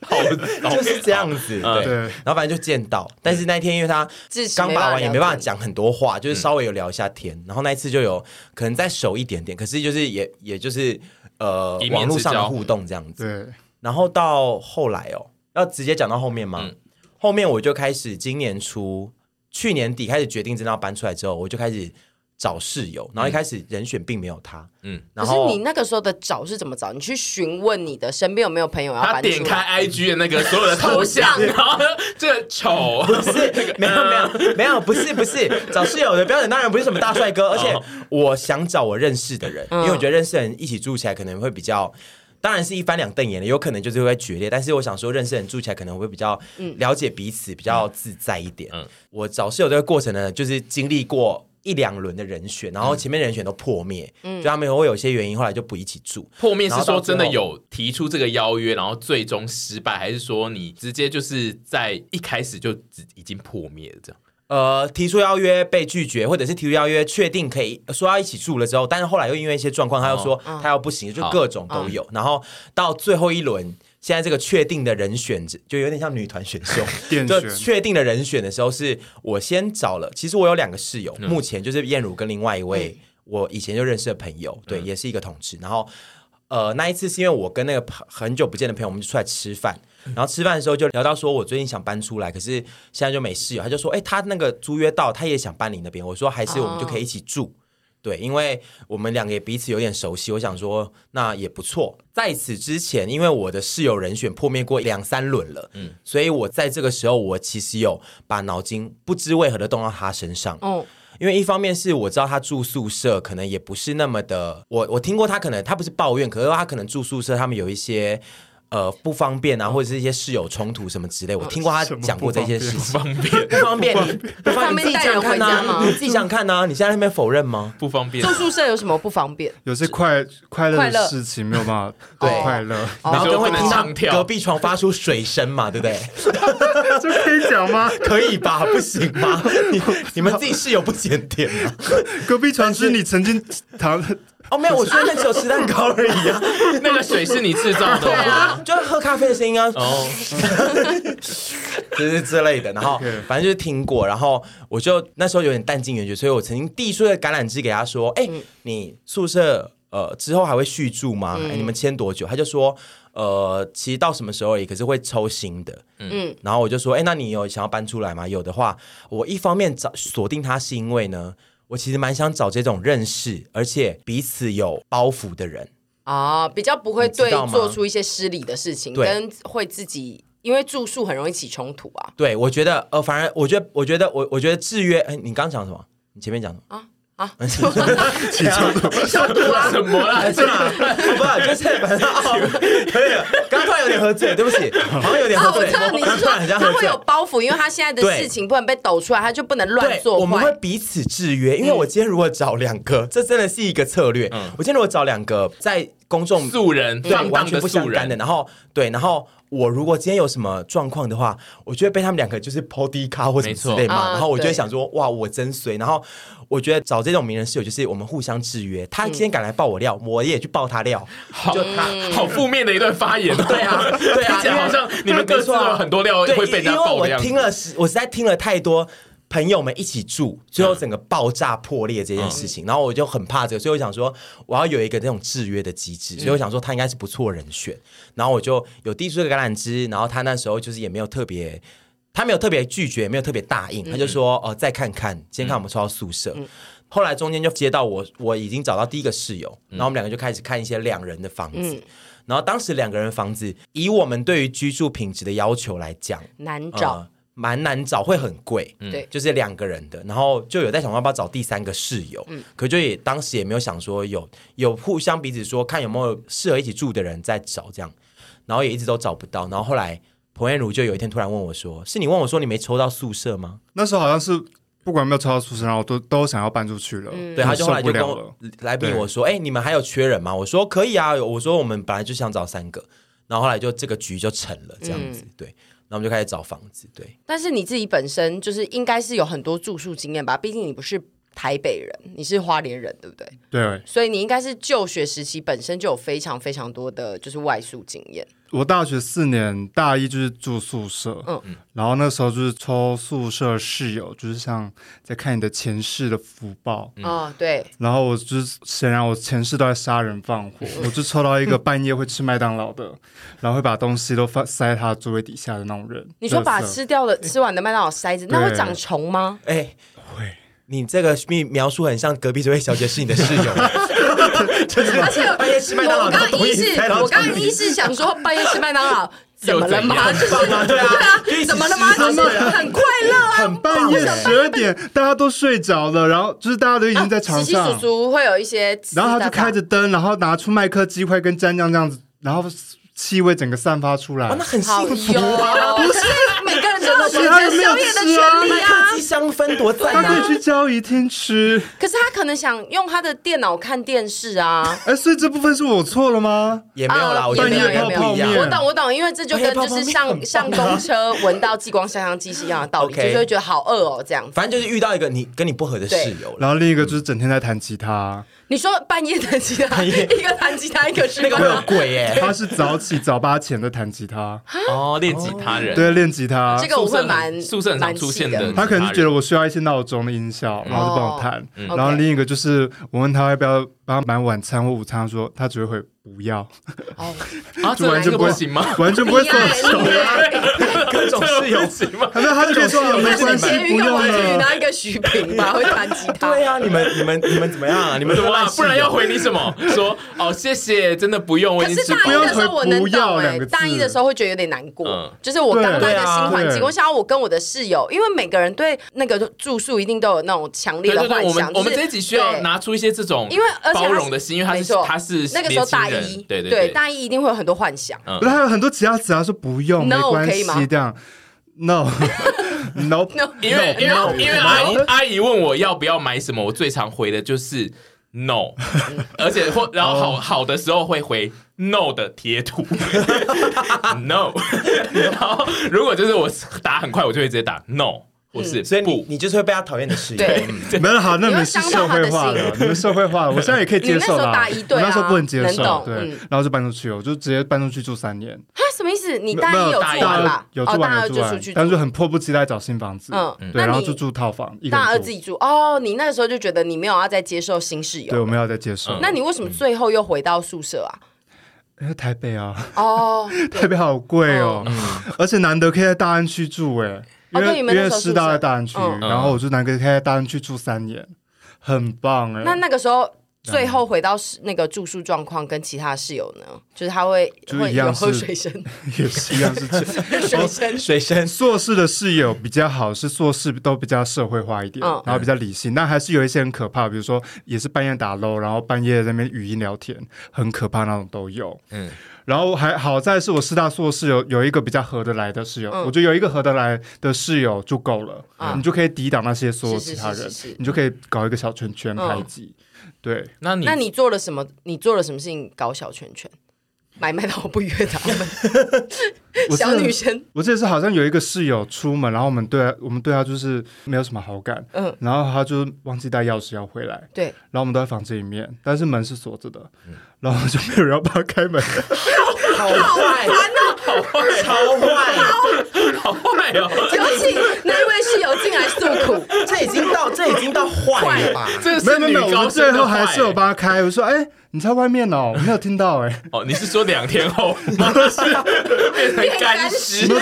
就是这样子。对，对然后反正就见到，但是那一天因为他刚拔完，也没办法讲。很多话，就是稍微有聊一下天。然后那一次就有可能再熟一点点，可是就是也也就是呃网络上的互动这样子。对然后到后来哦，要直接讲到后面吗？嗯后面我就开始今年初、去年底开始决定真的要搬出来之后，我就开始找室友。然后一开始人选并没有他，嗯嗯，然后可是你那个时候的找是怎么找？你去询问你的身边有没有朋友要他搬出来？点开 IG 的那个所有的头像，然后这个丑，不是没有没有没有，不是不是找室友的标准当然不是什么大帅哥，而且我想找我认识的人，因为我觉得认识的人一起住起来可能会比较。当然是一翻两瞪眼的，有可能就是会决裂。但是我想说，认识人住起来可能会比较了解彼此，比较自在一点。嗯我找室友这个过程呢，就是经历过一两轮的人选，然后前面人选都破灭，就他们会有一些原因，后来就不一起住。破灭是说真的有提出这个邀约，然后最终失败，还是说你直接就是在一开始就已经破灭了这样？呃，提出邀约被拒绝，或者是提出邀约确定可以说要一起住了之后，但是后来又因为一些状况，他又说他要不行，就各种都有。然后到最后一轮，现在这个确定的人选就有点像女团选秀，就确定的人选的时候，是我先找了。其实我有两个室友，目前就是燕如跟另外一位我以前就认识的朋友，对，也是一个同志。然后呃，那一次是因为我跟那个朋很久不见的朋友，我们就出来吃饭。然后吃饭的时候就聊到说，我最近想搬出来，可是现在就没室友。他就说，哎，他那个租约到，他也想搬你那边。我说，还是我们就可以一起住。对，因为我们两个也彼此有点熟悉，我想说那也不错。在此之前，因为我的室友人选破灭过两三轮了，嗯，所以我在这个时候，我其实有把脑筋不知为何的动到他身上，哦，因为一方面是我知道他住宿舍可能也不是那么的，我我听过他可能他不是抱怨，可是他可能住宿舍他们有一些。呃，不方便啊，或者是一些室友冲突什么之类，我听过他讲过这些事情。方便不方便，你 不方便，你自己想想看带人回家吗呐，你自己想想看呐，你现在在那边否认吗？不方便住，宿舍有什么不方便？有些快快乐的事情没有办法对快乐，然后就会听到唱跳隔壁床发出水声嘛，对不对？这可以讲吗？可以吧？不行吗？你你们自己室友不检点吗？隔壁床是你曾经躺哦，没有，我说那只有吃蛋糕而已啊，那个水是你制造的对吗？啊，就是喝咖啡的声音啊，哦，就是之类的。然后反正就是听过，然后我就那时候有点淡尽援绝，所以我曾经递出了橄榄枝给他说：“哎，你宿舍呃之后还会续住吗？哎，你们签多久？”他就说：“呃，其实到什么时候而已，可是会抽新的。”嗯，然后我就说：“哎，那你有想要搬出来吗？有的话，我一方面找锁定他是因为呢，我其实蛮想找这种认识而且彼此有包袱的人。啊，比较不会对做出一些失礼的事情，对跟会自己因为住宿很容易起冲突啊。对我觉得，呃，反而我觉得，我觉得，我我觉得制约。哎，你刚刚讲什么？你前面讲什么？啊啊，起冲突，冲突啊！什么啦？是吗？不是，就是反正哦，可以了。刚刚突然有点喝醉，对不起，好像有点啊，喝醉。我知道你是说他会有。包袱，因为他现在的事情不能被抖出来，他就不能乱，做我们会。彼此制约。因为我今天如果找两个，这真的是一个策略。我今天如果找两个在公众素人对完全不相素干的，然后对，然后我如果今天有什么状况的话，我就会被他们两个就是抛低咖或什么之类嘛，然后我就会想说，哇，我真衰。然后我觉得找这种名人室友，就是我们互相制约，他今天敢来爆我料，我也去爆他料，就他。好负面的一段发言哦。对啊，对啊，好像你们各自都有很多料会被人家因为我听了，我实在听了太多朋友们一起住，最后整个爆炸破裂这件事情，嗯、然后我就很怕这个，所以我想说我要有一个那种制约的机制，所以我想说他应该是不错人选，然后我就有递出这个橄榄枝，然后他那时候就是也没有特别，他没有特别拒绝，也没有特别答应，他就说哦再看看，今天看我们抽到宿舍。后来中间就接到我，我已经找到第一个室友，然后我们两个就开始看一些两人的房子。嗯、然后当时两个人房子，以我们对于居住品质的要求来讲，难找，呃、蛮难找，会很贵。对、嗯，就是两个人的，然后就有在想要不要找第三个室友。嗯，可就也当时也没有想说有有互相彼此说看有没有适合一起住的人在找这样，然后也一直都找不到。然后后来彭彦如就有一天突然问我说：“是你问我说你没抽到宿舍吗？”那时候好像是。不管有没有抽到宿舍，然后都都想要搬出去了。嗯、对，他就后来就跟我来逼我说：“哎、欸，你们还有缺人吗？”我说：“可以啊。”我说：“我们本来就想找三个。”然后后来就这个局就成了这样子。嗯、对，然后我们就开始找房子。对，但是你自己本身就是应该是有很多住宿经验吧？毕竟你不是台北人，你是花莲人，对不对？对，所以你应该是就学时期本身就有非常非常多的就是外宿经验。我大学四年，大一就是住宿舍，嗯，然后那时候就是抽宿舍室友，就是像在看你的前世的福报，嗯，对。然后我就是显然我前世都在杀人放火，我就抽到一个半夜会吃麦当劳的，然后会把东西都放塞在他座位底下的那种人。你说把吃掉了吃完的麦当劳塞子，那会长虫吗？哎，会。你这个描述很像隔壁这位小姐是你的室友，而且半夜吃麦当劳，我刚刚一是，我刚刚一是想说半夜吃麦当劳 怎么了吗？就是对啊，怎么了吗？就是很快乐啊，很半夜十二点大家都睡着了，然后就是大家都已经在床上，叔叔会有一些，然后他就开着灯，然后拿出麦克鸡块跟蘸酱这样子，然后气味整个散发出来，那很幸福啊！不是每个人都有选择宵夜的权利啊。香氛多赞啊！他可以去交谊厅吃，可是他可能想用他的电脑看电视啊。哎，所以这部分是我错了吗？也没有啦，我也没有，也没有。我懂，我懂，因为这就跟就是上上公车闻到激光香香机是一样的道理，就是会觉得好饿哦，这样。反正就是遇到一个你跟你不合的室友，然后另一个就是整天在弹吉他。你说半夜弹吉他，一个弹吉他，一个是那个会有鬼耶。他是早起早八前的弹吉他哦，练吉他人对，练吉他。这个我会蛮宿舍很常出现的。他可能是觉得我需要一些闹钟的音效，然后就帮我弹。然后另一个就是我问他要不要帮他买晚餐或午餐，他说他只会。不要哦，啊，这 完全不行吗？完全不会动手，各种室友行吗？那他就可以说没关系，不用了。拿一个许平吧，会弹吉他。对啊，你们你们你们怎么样啊？你们怎么不然要回你什么？说哦，谢谢，真的不用。可是大一的时候我能懂哎，大一的时候会觉得有点难过，就是我刚来的新环境，我想要我跟我的室友，因为每个人对那个住宿一定都有那种强烈的幻想。我们这一集需要拿出一些这种因为包容的心，因为他是他是那个时候大一。对对对，大一一定会有很多幻想。不是还有很多其他词啊，说不用，没关系这样。No，No，因为因为因为阿姨阿姨问我要不要买什么，我最常回的就是 No，而且或然后好好的时候会回 No 的贴图，No。然后如果就是我打很快，我就会直接打 No。不是，所以你你就是会被他讨厌的室友。对，没有好，那你们是社会化的，你们社会化的，我现在也可以接受了。我那时候不能接受，对，然后就搬出去，我就直接搬出去住三年。哈，什么意思？你大一有住完吧？有住完，有住完，但是很迫不及待找新房子。嗯，对，然后就住套房。大二自己住哦，你那个时候就觉得你没有要再接受新室友。对，我没有再接受。那你为什么最后又回到宿舍啊？因为台北啊，哦，台北好贵哦，而且难得可以在大安区住，哎。因为因为师大在大安区，然后我就南哥开在大安区住三年，很棒哎。那那个时候最后回到那个住宿状况跟其他室友呢，就是他会会有喝水声，也是一样是水声 水声。硕士的室友比较好，是硕士都比较社会化一点，然后比较理性，但还是有一些很可怕，比如说也是半夜打 LOL，然后半夜在那边语音聊天，很可怕那种都有。嗯。然后还好在是我师大硕士有有一个比较合得来的室友，我觉得有一个合得来的室友就够了，你就可以抵挡那些所有其他人，你就可以搞一个小圈圈排挤。对，那你那你做了什么？你做了什么事情搞小圈圈？买麦当劳不约他们，小女生。我记得是好像有一个室友出门，然后我们对我们对他就是没有什么好感，嗯，然后他就忘记带钥匙要回来，对，然后我们都在房间里面，但是门是锁着的，然后就没有人要帮他开门。好烦哦！好坏，超坏，好坏哦！有请那位室友进来诉苦。这已经到这已经到坏了吧？这没有没有没有，我们最后还是有吧？帮他开。我说，哎，你在外面哦，我没有听到哎。哦，你是说两天后吗？变成干尸？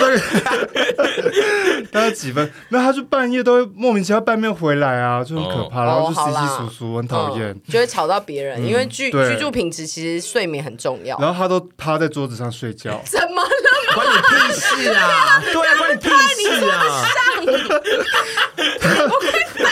大概几分？那他就半夜都会莫名其妙半夜回来啊，就很可怕，然后就稀稀疏疏，很讨厌，就会吵到别人。因为居居住品质其实睡眠很重要。然后他都趴在桌子上睡觉，怎么了？关你屁事啊！对啊，关你屁事啊！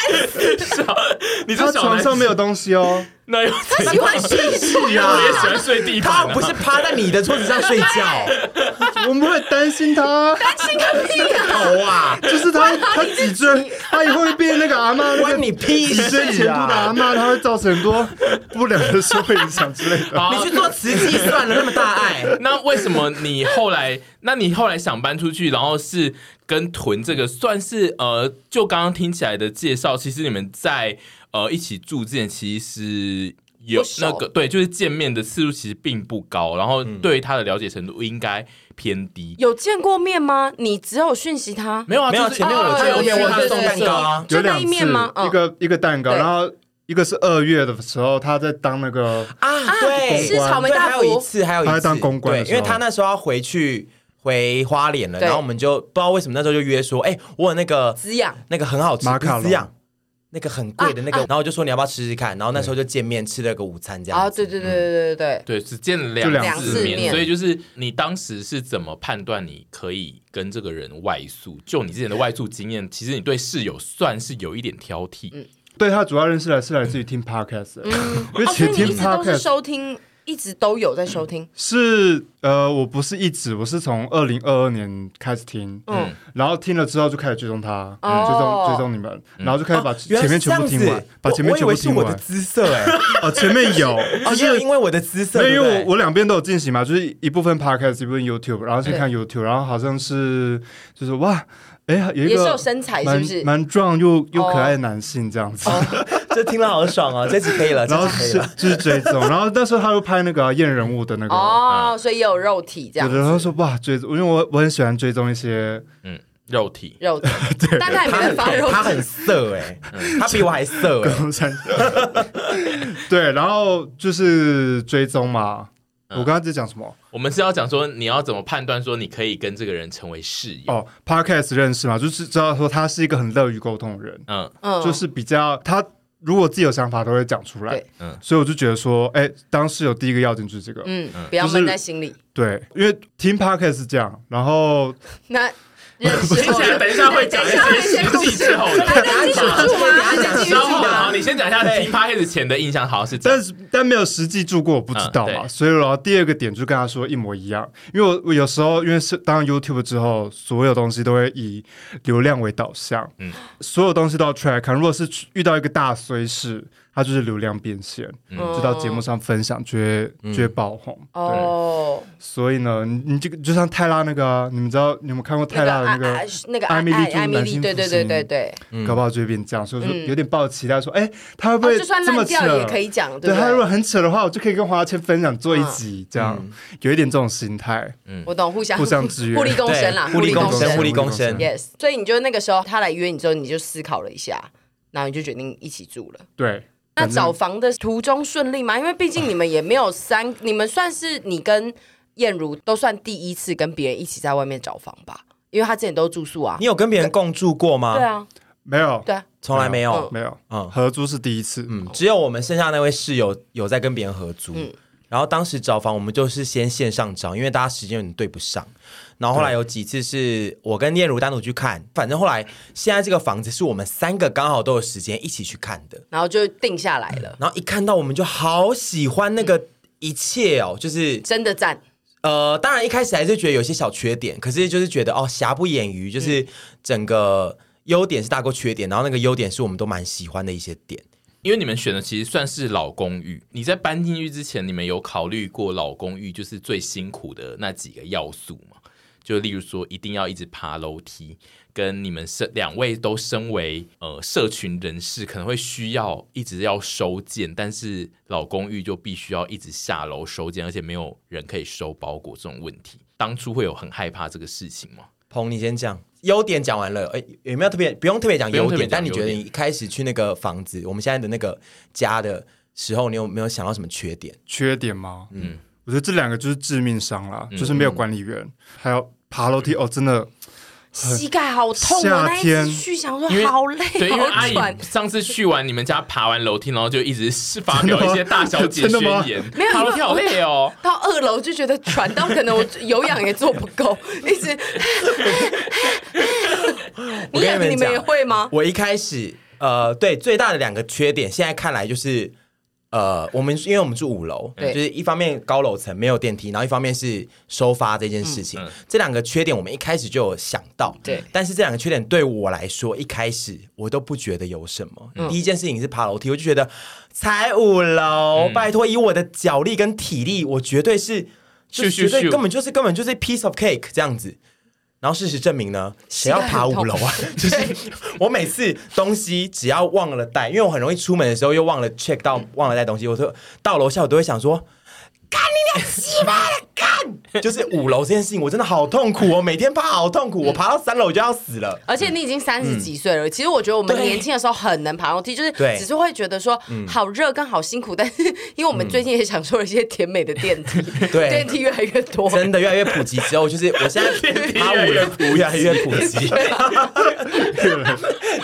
你这床上没有东西哦。那又他喜欢睡地啊？我也喜欢睡地板。他不是趴在你的桌子上睡觉，我们会担心他。担心个屁啊！好啊，就是他，他脊椎，他以后会变那个阿妈，关你屁事啊！脊椎前部的阿妈，他会造成很多不良的社会影响之类的。你去做慈济算了，那么大爱。那为什么你后来？那你后来想搬出去，然后是跟屯这个算是呃，就刚刚听起来的介绍，其实你们在。呃，一起住之前其实有那个对，就是见面的次数其实并不高，然后对于他的了解程度应该偏低。有见过面吗？你只有讯息他？没有啊，没有。前面我见过面，我他送蛋糕啊，有两次，一个一个蛋糕，然后一个是二月的时候他在当那个啊，对，是草莓大福。还有一次，还有一次他在当公关，因为他那时候要回去回花莲了，然后我们就不知道为什么那时候就约说，哎，我有那个滋养，那个很好吃，马卡龙。那个很贵的那个，然后我就说你要不要吃吃看？然后那时候就见面吃了个午餐，这样。啊，对对对对对对对，只见了两次面，所以就是你当时是怎么判断你可以跟这个人外宿？就你之前的外宿经验，其实你对室友算是有一点挑剔。嗯，对他主要认识来是来自于听 podcast，嗯，而且 你一直都是收听。一直都有在收听，是呃，我不是一直，我是从二零二二年开始听，嗯，然后听了之后就开始追踪他，追踪追踪你们，然后就开始把前面全部听完，把前面全部听完。我的姿色哎，哦，前面有，就是因为我的姿色，因为我我两边都有进行嘛，就是一部分 podcast，一部分 YouTube，然后先看 YouTube，然后好像是就是哇，哎，有一个也是有身材，是不是？蛮壮又又可爱的男性这样子。就听了好爽哦，这次可以了，然后是就是追踪，然后那时候他又拍那个验人物的那个哦，所以也有肉体这样。然后说哇追踪，因为我我很喜欢追踪一些嗯。肉体。肉体，但他也没发肉，他很色哎，他比我还色哎，对，然后就是追踪嘛。我刚刚在讲什么？我们是要讲说你要怎么判断说你可以跟这个人成为室友。哦。Podcast 认识嘛，就是知道说他是一个很乐于沟通的人，嗯。嗯，就是比较他。如果自己有想法，都会讲出来。嗯，所以我就觉得说，哎，当时有第一个要点就是这个，嗯，不要闷在心里。对，因为听 Podcast 是这样，然后 那。接下来等一下会讲一些实际之后的，等下继续住吗？然后好，你先讲一下听 Podcast 前的印象，好像是，但是但没有实际住过，我不知道嘛。所以然后第二个点就跟他说一模一样，因为我我有时候因为是当 YouTube 之后，所有东西都会以流量为导向，嗯，所有东西都要 track。如果是遇到一个大衰事。他就是流量变现，就到节目上分享，就会就会爆红。哦，所以呢，你这个就像泰拉那个，你们知道你有没有看过泰拉的那个那个艾米丽？艾米丽，对对对对对，搞不好就会变这样，所以说有点抱期待，说，哎，他会不会这么扯？也可以讲，对他如果很扯的话，我就可以跟黄嘉千分享做一集，这样有一点这种心态。嗯，我懂，互相互相支援，互利共生啦，互利共生，互利共生。Yes，所以你就那个时候他来约你之后，你就思考了一下，然后你就决定一起住了。对。那找房的途中顺利吗？因为毕竟你们也没有三，你们算是你跟燕如都算第一次跟别人一起在外面找房吧？因为他之前都住宿啊。你有跟别人共住过吗？对啊，没有，对，从来没有，没有，嗯，合租是第一次，嗯，只有我们剩下那位室友有在跟别人合租。嗯，然后当时找房，我们就是先线上找，因为大家时间有点对不上。然后后来有几次是我跟念如单独去看，反正后来现在这个房子是我们三个刚好都有时间一起去看的，然后就定下来了。然后一看到我们就好喜欢那个一切哦，就是真的赞。呃，当然一开始还是觉得有些小缺点，可是就是觉得哦，瑕不掩瑜，就是整个优点是大过缺点，然后那个优点是我们都蛮喜欢的一些点。因为你们选的其实算是老公寓，你在搬进去之前，你们有考虑过老公寓就是最辛苦的那几个要素吗？就例如说，一定要一直爬楼梯，跟你们身两位都身为呃社群人士，可能会需要一直要收件，但是老公寓就必须要一直下楼收件，而且没有人可以收包裹这种问题。当初会有很害怕这个事情吗？彭，你先讲。优点讲完了，哎，有没有特别不用特别讲优点？但你觉得你一开始去那个房子，我们现在的那个家的时候，你有没有想到什么缺点？缺点吗？嗯，我觉得这两个就是致命伤啦，就是没有管理员，还有爬楼梯哦，真的。膝盖好痛，夏天去想说好累，对，因为阿姨上次去完你们家爬完楼梯，然后就一直是发表一些大小姐宣言，没有爬楼梯好累哦。到二楼就觉得喘到可能我有氧也做不够，一直。你你们也会吗？我一开始呃，对，最大的两个缺点，现在看来就是。呃，我们因为我们住五楼，对就是一方面高楼层没有电梯，然后一方面是收发这件事情，嗯、这两个缺点我们一开始就有想到。对，但是这两个缺点对我来说，一开始我都不觉得有什么。嗯、第一件事情是爬楼梯，我就觉得才五楼，嗯、拜托，以我的脚力跟体力，我绝对是，就绝对根本就是根本就是 piece of cake 这样子。然后事实证明呢，谁要爬五楼啊？就是我每次东西只要忘了带，因为我很容易出门的时候又忘了 check 到忘了带东西，我说到楼下我都会想说。干你娘鸡巴的干！就是五楼这件事情，我真的好痛苦哦，每天爬好痛苦，我爬到三楼就要死了。而且你已经三十几岁了，其实我觉得我们年轻的时候很能爬楼梯，就是只是会觉得说好热跟好辛苦，但是因为我们最近也享受了一些甜美的电梯，对，电梯越来越多，真的越来越普及之后，就是我现在爬五楼越来越普及，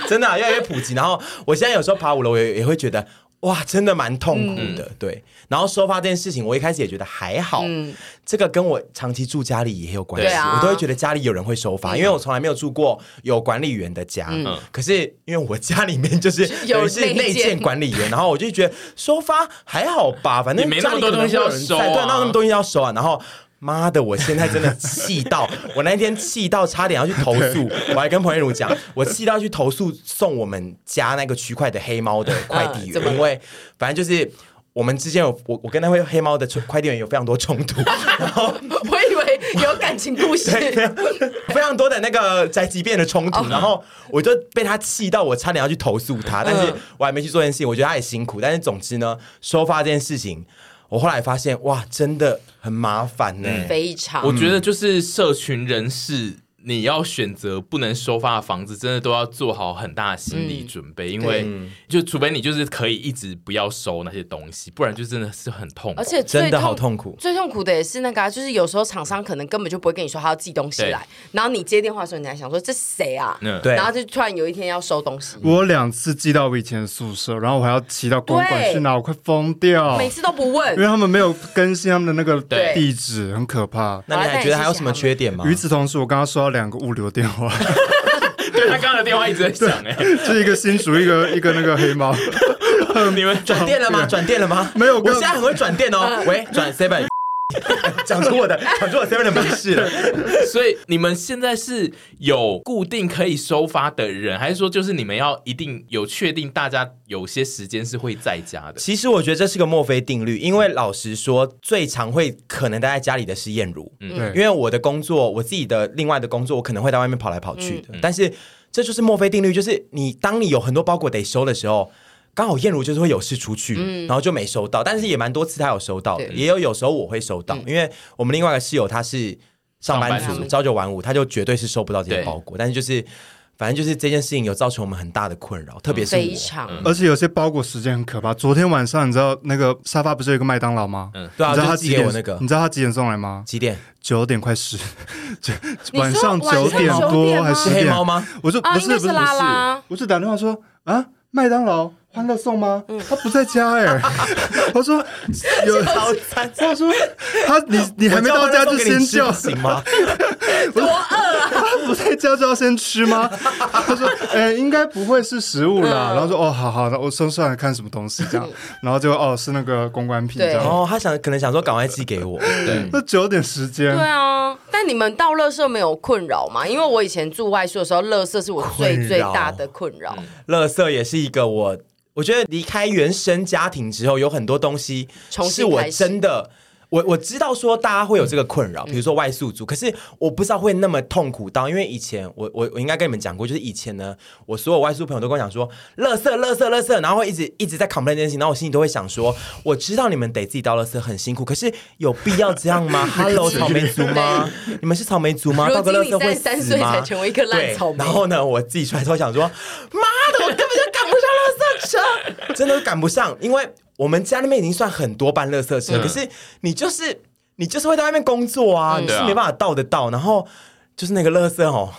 真的越来越普及。然后我现在有时候爬五楼也也会觉得。哇，真的蛮痛苦的，嗯、对。然后收发这件事情，我一开始也觉得还好。嗯、这个跟我长期住家里也有关系，啊、我都会觉得家里有人会收发，嗯、因为我从来没有住过有管理员的家。嗯、可是因为我家里面就是 有是内建管理员，然后我就觉得收发还好吧，反正没那么多东西要收，啊，对，那那么多东西要收啊，然后。妈的！我现在真的气到，我那天气到差点要去投诉。我还跟彭燕如讲，我气到去投诉送我们家那个区块的黑猫的快递员，因为反正就是我们之间有我我跟那位黑猫的快递员有非常多冲突。然后 我以为有感情故事，非常多的那个宅急便的冲突。然后我就被他气到，我差点要去投诉他，但是我还没去做这件事情。我觉得他也辛苦，但是总之呢，收发这件事情。我后来发现，哇，真的很麻烦呢、欸。非常，我觉得就是社群人士。你要选择不能收发的房子，真的都要做好很大的心理准备，嗯、因为就除非你就是可以一直不要收那些东西，不然就真的是很痛苦，而且真的好痛苦。最痛苦的也是那个、啊，就是有时候厂商可能根本就不会跟你说他要寄东西来，然后你接电话的时候，你还想说这谁啊？对，然后就突然有一天要收东西。我两次寄到我以前的宿舍，然后我还要骑到公馆去拿，我快疯掉。每次都不问，因为他们没有更新他们的那个地址，很可怕。那你还觉得还有什么缺点吗？与此同时，我刚刚说到两个物流电话。对，他刚刚的电话一直在响哎，是一个新竹，一个一个那个黑猫。你们转电了吗？转电了吗？没有，我现在很会转电哦。喂，转 seven。讲出我的，讲出我 seven 的没事了。所以你们现在是有固定可以收发的人，还是说就是你们要一定有确定大家有些时间是会在家的？其实我觉得这是个墨菲定律，因为老实说，最常会可能待在家里的是燕如。嗯，因为我的工作，我自己的另外的工作，我可能会在外面跑来跑去的。嗯、但是这就是墨菲定律，就是你当你有很多包裹得收的时候。刚好燕如就是会有事出去，嗯、然后就没收到，但是也蛮多次他有收到的，也有有时候我会收到，嗯、因为我们另外一个室友他是上班族，班朝九晚五，他就绝对是收不到这些包裹。但是就是反正就是这件事情有造成我们很大的困扰，特别是我，非常而且有些包裹时间很可怕。昨天晚上你知道那个沙发不是有一个麦当劳吗？嗯，对啊，你知道他几点？那个你知道他几点送来吗？几点？九点快十，晚上九点多还是黑猫吗？我说不是不是不是，我是打电话说啊，麦当劳。欢乐颂吗？他不在家哎。他说有早餐。他说他你你还没到家就先叫行吗？多饿啊！他不在家就要先吃吗？他说哎，应该不会是食物啦。然后说哦，好好的，我先上来看什么东西这样。然后就哦是那个公关品这样。哦，他想可能想说赶快寄给我。对，那九点时间。对啊，但你们到垃圾没有困扰吗？因为我以前住外宿的时候，垃圾是我最最大的困扰。垃圾也是一个我。我觉得离开原生家庭之后，有很多东西是我真的，我我知道说大家会有这个困扰，比如说外宿族，可是我不知道会那么痛苦到，因为以前我我我应该跟你们讲过，就是以前呢，我所有外宿朋友都跟我讲说，乐色乐色乐色，然后会一直一直在 complain 这件事情，然后我心里都会想说，我知道你们得自己倒乐色很辛苦，可是有必要这样吗？Hello，草莓族吗？你们是草莓族吗？倒个乐色会死吗？才成为一个烂草莓。然后呢，我自己出来之后想说，妈的，我根本就赶不上垃圾车，真的赶不上，因为。我们家那边已经算很多班垃圾车，嗯、可是你就是你就是会在外面工作啊，嗯、你是没办法到得到，然后就是那个垃圾哦。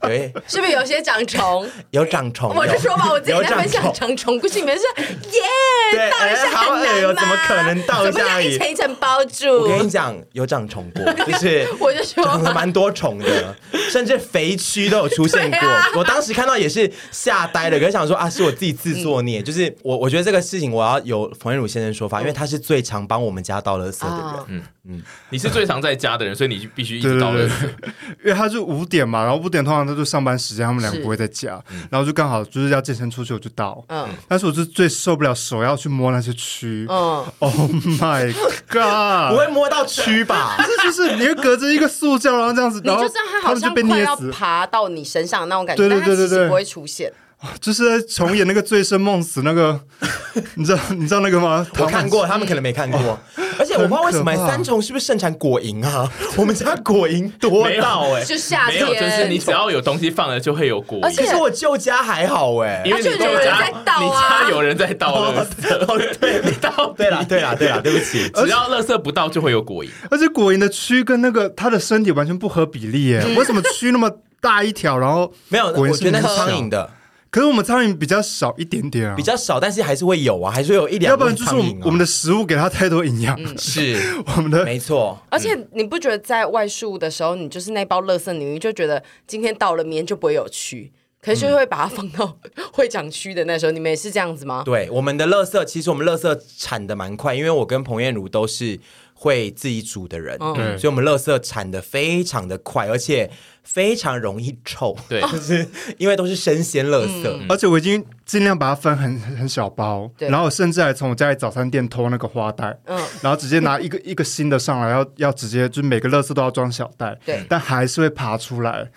对，是不是有些长虫？有长虫，我就说吧，我自己在分享长虫故事，你们是耶，倒一下很难吗？怎么可能倒一下？一层一层包住。我跟你讲，有长虫过，就是我就说长了蛮多虫的，甚至肥蛆都有出现过。我当时看到也是吓呆了，可是想说啊，是我自己自作孽。就是我，我觉得这个事情我要有冯彦儒先生说法，因为他是最常帮我们家倒垃圾的人。嗯嗯，你是最常在家的人，所以你必须一直倒垃圾。因为他是五点嘛，然后五点通常。他就上班时间，他们两个不会在家，然后就刚好就是要健身出去，我就到。嗯，但是我是最受不了手要去摸那些蛆。嗯，Oh my god，不会摸到蛆吧？不是，就是你会隔着一个塑胶，然后这样子，然后你就这样，它好像快要爬到你身上那种感觉，对对对对对，不会出现。就是在重演那个醉生梦死那个，你知道你知道那个吗？我看过，他们可能没看过。而且我不知道为什么三重是不是盛产果蝇啊？我们家果蝇多到哎，就夏天，就是你只要有东西放了就会有果蝇。而且我舅家还好哎，因为你舅家你家有人在倒垃圾。对，你倒对了对了对了，对不起，只要垃圾不倒就会有果蝇。而且果蝇的蛆跟那个它的身体完全不合比例哎，为什么蛆那么大一条，然后没有？我觉得那是苍蝇的。可是我们苍蝇比较少一点点啊，比较少，但是还是会有啊，还是会有一两。要不然就是我们我们的食物给它太多营养，嗯、是我们的没错。而且你不觉得在外宿的时候，你就是那包垃圾，你就觉得今天到了，明天就不会有蛆，可是就会把它放到 会长蛆的那时候。你们也是这样子吗？对，我们的垃圾其实我们垃圾产的蛮快，因为我跟彭彦儒都是会自己煮的人，嗯、所以我们垃圾产的非常的快，而且。非常容易臭，对，就是因为都是生鲜垃圾，嗯、而且我已经尽量把它分很很小包，对。然后甚至还从我家里早餐店偷那个花袋，嗯，然后直接拿一个 一个新的上来，要要直接就每个垃圾都要装小袋，对，但还是会爬出来，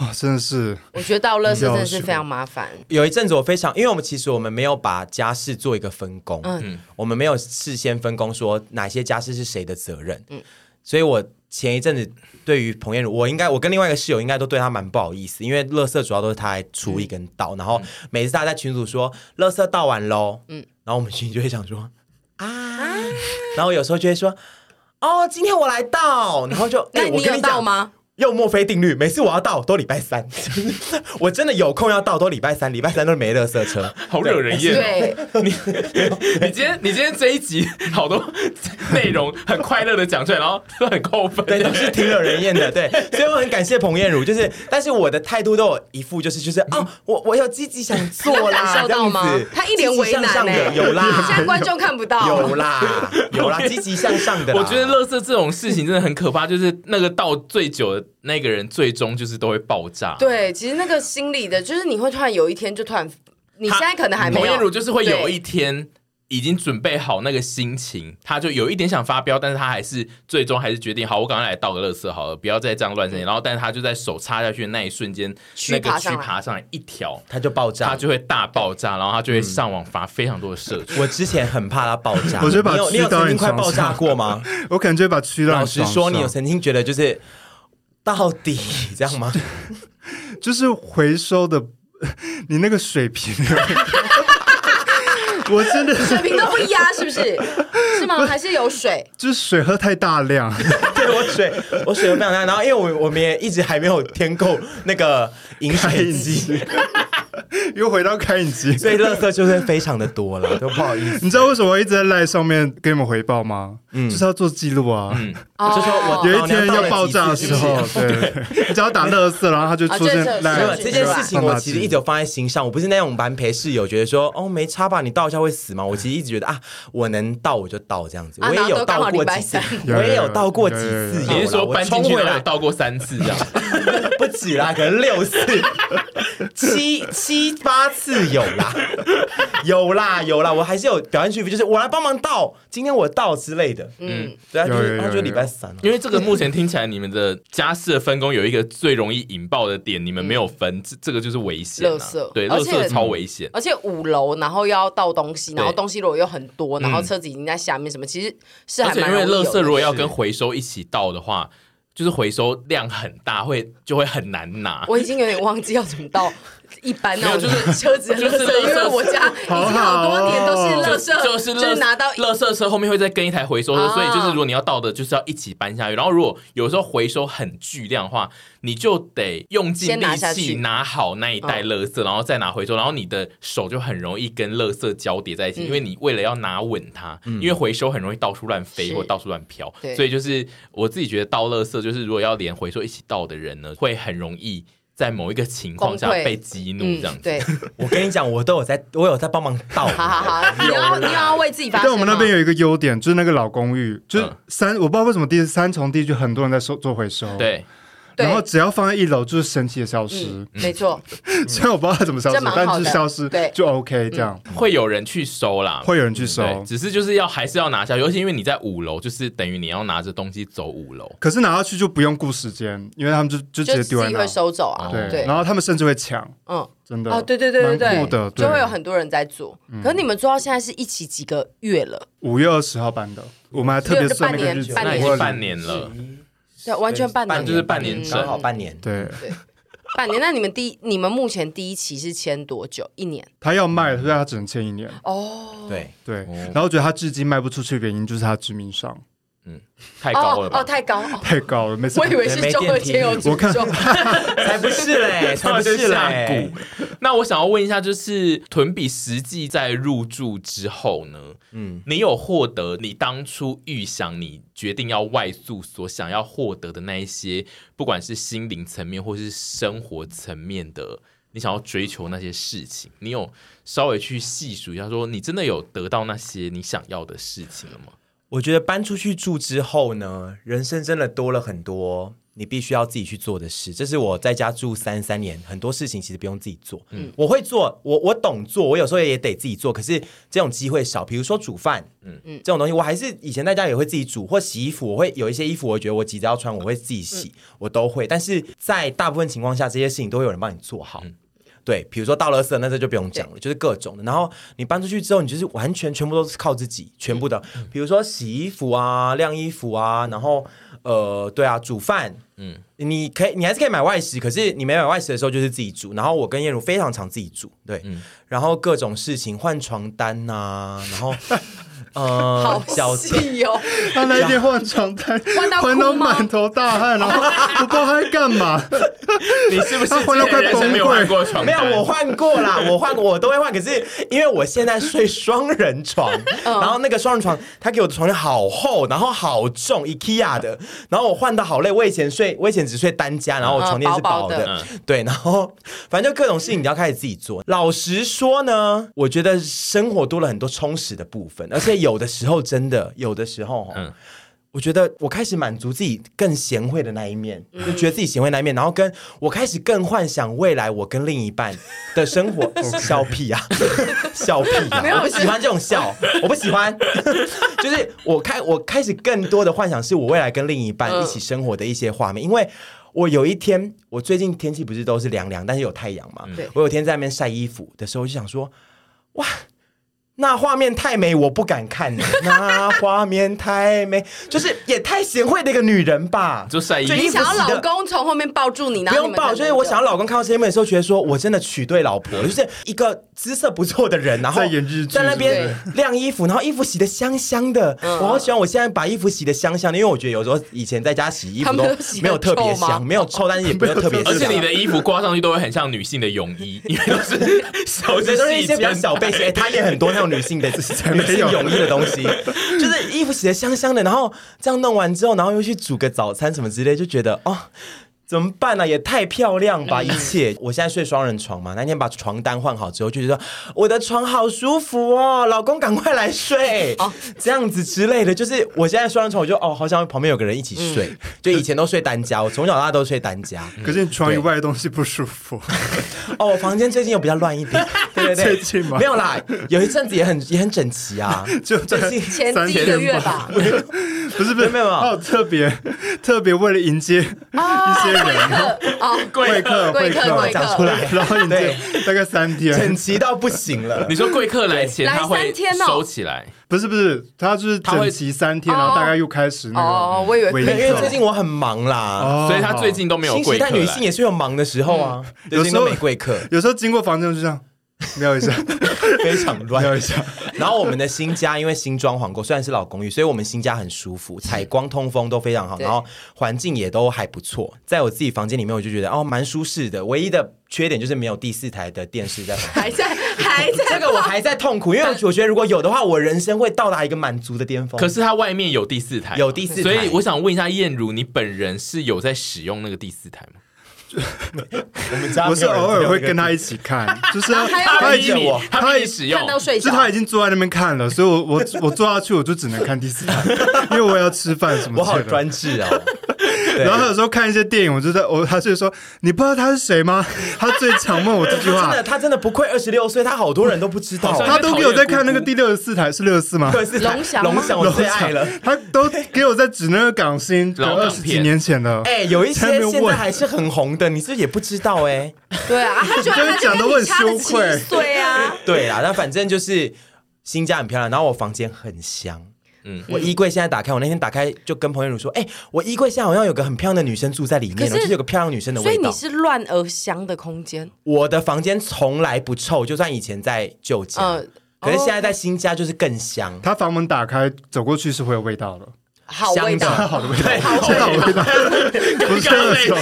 啊、哦，真的是，我觉得倒垃圾真的是非常麻烦。有一阵子我非常，因为我们其实我们没有把家事做一个分工，嗯，我们没有事先分工说哪些家事是谁的责任，嗯，所以我。前一阵子，对于彭燕如，我应该我跟另外一个室友应该都对他蛮不好意思，因为垃圾主要都是他来处理跟倒，嗯、然后每次大家在群组说垃圾倒完喽，嗯，然后我们群里就会想说啊，然后有时候就会说哦，今天我来倒，然后就 那你有倒吗？又墨菲定律，每次我要到都礼拜三，我真的有空要到都礼拜三，礼拜三都没乐色车，好惹人厌。对，你 你今天你今天这一集好多内容很快乐的讲出来，然后都很扣分，对，都是挺惹人厌的。对，所以我很感谢彭彦儒，就是，但是我的态度都有一副就是就是啊，我我有积极想做啦，感受到吗？他一脸为难呢，有啦，现在观众看不到，有啦，有啦，积极向上的。我觉得乐色这种事情真的很可怕，就是那个到最久的。那个人最终就是都会爆炸。对，其实那个心理的，就是你会突然有一天就突然，你现在可能还没有。彭彦儒就是会有一天已经准备好那个心情，他就有一点想发飙，但是他还是最终还是决定，好，我赶快来倒个垃圾好了，不要再这样乱扔。然后，但是他就在手插下去的那一瞬间，那个蛆爬上来一条，他就爆炸，他就会大爆炸，然后他就会上网发非常多的社群。我之前很怕他爆炸，我觉得把你有曾经快爆炸过吗？我可能就会把蛆老实说，你有曾经觉得就是。到底这样吗？就是回收的，你那个水平，我真的水平都不压，是不是？是吗？还是有水？就是水喝太大量，对我水我水喝非常大，然后因为我我们也一直还没有添购那个饮水机。又回到开影机，所以垃圾就是非常的多了，都不好意思。你知道为什么我一直在赖上面给你们回报吗？嗯，就是要做记录啊。嗯，就说我有一天要爆炸的时候，对，你只要打乐色，然后他就出现赖。这件事情我其实一直有放在心上，我不是那种蛮陪室友，觉得说哦没差吧，你倒一下会死吗？我其实一直觉得啊，我能倒我就倒这样子。我也有倒过几次，我也有倒过几次。你是说搬进去了倒过三次这样？不止啦，可能六次、七七八次有啦，有啦有啦，我还是有表现出一副就是我来帮忙倒，今天我倒之类的。嗯，对啊，就礼拜三，因为这个目前听起来你们的家事的分工有一个最容易引爆的点，你们没有分，这这个就是危险啊，垃圾对，垃圾超危险。而且五楼，然后要倒东西，然后对东西如果又很多，然后车子已经在下面，什么其实是还而且因为蛮容易有的垃圾如果要跟回收一起倒的话，就是回收量很大，会就会很难拿。我已经有点忘记要怎么倒一般那种就是车子的垃圾，就是垃圾因为我家已经好多年都是垃圾，就是就是拿到垃圾车后面会再跟一台回收车，啊。所以就是如果你要倒的，就是要一起搬下去。然后如果有时候回收很巨量的话，你就得用尽力气拿好那一袋垃圾，然后再拿回收，然后你的手就很容易跟垃圾交叠在一起，嗯。因为你为了要拿稳它，因为回收很容易到处乱飞或到处乱飘，所以就是我自己觉得倒垃圾，就是如果要连回收一起倒的人呢，会很容易。在某一个情况下被激怒，这样子。嗯、对，我跟你讲，我都有在，我有在帮忙倒。好好好，你要你要为自己发声。但我们那边有一个优点，就是那个老公寓，就是三，我不知道为什么第三重地区很多人在收做回收。对。然后只要放在一楼，就是神奇的消失。嗯、没错，虽然我不知道它怎么消失，但是消失就 OK 这样。会有人去收啦，会有人去收，只是就是要还是要拿下，尤其因为你在五楼，就是等于你要拿着东西走五楼。可是拿下去就不用顾时间，因为他们就就直接丢在那，会收走啊。对，然后他们甚至会抢，嗯，真的哦，对对对对就会有很多人在做。可是你们做到现在是一起几个月了？五月二十号办的，我们还特别算那个日子，那已经半年了。对，完全半年，就是半年，刚好半年。对对，半年。那你们第你们目前第一期是签多久？一年？他要卖，所以他只能签一年。哦，对对。然后觉得他至今卖不出去的原因就是他致命伤，嗯，太高了哦，太高，太高了。没事，我以为是中二签有诅咒，才不是嘞，才不是嘞。那我想要问一下，就是屯比实际在入住之后呢？嗯，你有获得你当初预想你决定要外宿所想要获得的那一些，不管是心灵层面或是生活层面的，你想要追求那些事情，你有稍微去细数一下，说你真的有得到那些你想要的事情了吗？我觉得搬出去住之后呢，人生真的多了很多。你必须要自己去做的事，这是我在家住三三年，很多事情其实不用自己做。嗯，我会做，我我懂做，我有时候也得自己做，可是这种机会少。比如说煮饭，嗯嗯，这种东西我还是以前在家也会自己煮，或洗衣服，我会有一些衣服，我觉得我急着要穿，我会自己洗，嗯、我都会。但是在大部分情况下，这些事情都会有人帮你做好。嗯、对，比如说倒垃圾，那这就不用讲了，就是各种的。然后你搬出去之后，你就是完全全部都是靠自己，全部的，比如说洗衣服啊、晾衣服啊，然后。呃，对啊，煮饭，嗯，你可以，你还是可以买外食，可是你没买外食的时候就是自己煮。然后我跟燕如非常常自己煮，对，嗯、然后各种事情换床单呐、啊，然后。呃，好细哦！他那天换床单，换到满头大汗，然后我不知道他在干嘛。你是不是换到快崩溃？没有，我换过啦，我换过，我都会换。可是因为我现在睡双人床，然后那个双人床，他给我的床垫好厚，然后好重，IKEA 的。然后我换的好累。我以前睡，我以前只睡单间，然后我床垫是薄的。对，然后反正就各种事情你要开始自己做。老实说呢，我觉得生活多了很多充实的部分，而且。有的时候真的，有的时候，嗯，我觉得我开始满足自己更贤惠的那一面，嗯、就觉得自己贤惠那一面，然后跟我开始更幻想未来我跟另一半的生活。笑屁啊，笑屁啊！没有，我不喜欢这种笑，我不喜欢。就是我开我开始更多的幻想，是我未来跟另一半一起生活的一些画面。嗯、因为我有一天，我最近天气不是都是凉凉，但是有太阳嘛。嗯、我有天在那边晒衣服的时候，就想说，哇。那画面太美，我不敢看。那画面太美，就是也太贤惠的一个女人吧？就晒衣服，你想要老公从后面抱住你，不用抱。就是我想要老公看到这一幕的时候，觉得说我真的娶对老婆，就是一个姿色不错的人，然后在那边晾衣服，然后衣服洗的香香的。我好喜欢我现在把衣服洗的香香的，因为我觉得有时候以前在家洗衣服都没有特别香，没有臭，但是也 不会特别香。而且你的衣服挂上去都会很像女性的泳衣，因为都是小，都是一些比较小背心。她也很多那种。女性的女性 泳衣的东西，就是衣服洗的香香的，然后这样弄完之后，然后又去煮个早餐什么之类，就觉得哦，怎么办呢、啊？也太漂亮吧！一切，我现在睡双人床嘛。那天把床单换好之后，就觉得我的床好舒服哦，老公赶快来睡，哦、这样子之类的。就是我现在双人床，我就哦，好想旁边有个人一起睡。嗯、就以前都睡单家，我从小到大都睡单家。可是你床以外的东西不舒服。哦，我房间最近又比较乱一点。对对对，最近吗？没有啦，有一阵子也很也很整齐啊。就最近前几个月吧。不是不是，没有没有，特别特别为了迎接一些。贵客哦，贵客，贵客，讲出来，然后你对，大概三天，整齐到不行了。你说贵客来前他会收起来，不是不是，他就是整齐三天，然后大概又开始那个。哦，我以为，因为最近我很忙啦，所以他最近都没有贵客。但女性也是有忙的时候啊，有时候没贵客，有时候经过房间就这样。瞄一下，非常乱。瞄一下，然后我们的新家因为新装潢过，虽然是老公寓，所以我们新家很舒服，采光、通风都非常好，然后环境也都还不错。在我自己房间里面，我就觉得哦，蛮舒适的。唯一的缺点就是没有第四台的电视在还在 还在。这个我还在痛苦，因为我觉得如果有的话，我人生会到达一个满足的巅峰。可是它外面有第四台，有第四台，所以我想问一下燕如，你本人是有在使用那个第四台吗？我们家我是偶尔会跟他一起看，就是他已经他已经使用，是他已经坐在那边看了，所以我我我坐下去我就只能看第四台，因为我要吃饭什么。我好专制啊！然后他有时候看一些电影，我就在我他就说，你不知道他是谁吗？他最常问我这句话。真的，他真的不愧二十六岁，他好多人都不知道，他都给我在看那个第六十四台是六十四吗？龙翔，龙翔我最爱了，他都给我在指那个港星，二十几年前的。哎，有一些现在还是很红的，你是也不知道哎。对啊，他觉得讲的我很羞愧。对啊，对啊，那反正就是新家很漂亮，然后我房间很香。嗯，我衣柜现在打开，我那天打开就跟朋友说，哎，我衣柜现在好像有个很漂亮的女生住在里面，就是有个漂亮女生的味道。所以你是乱而香的空间。我的房间从来不臭，就算以前在旧家，可是现在在新家就是更香。他房门打开，走过去是会有味道的。好味道，好的味道，对，好味道，不是恶臭，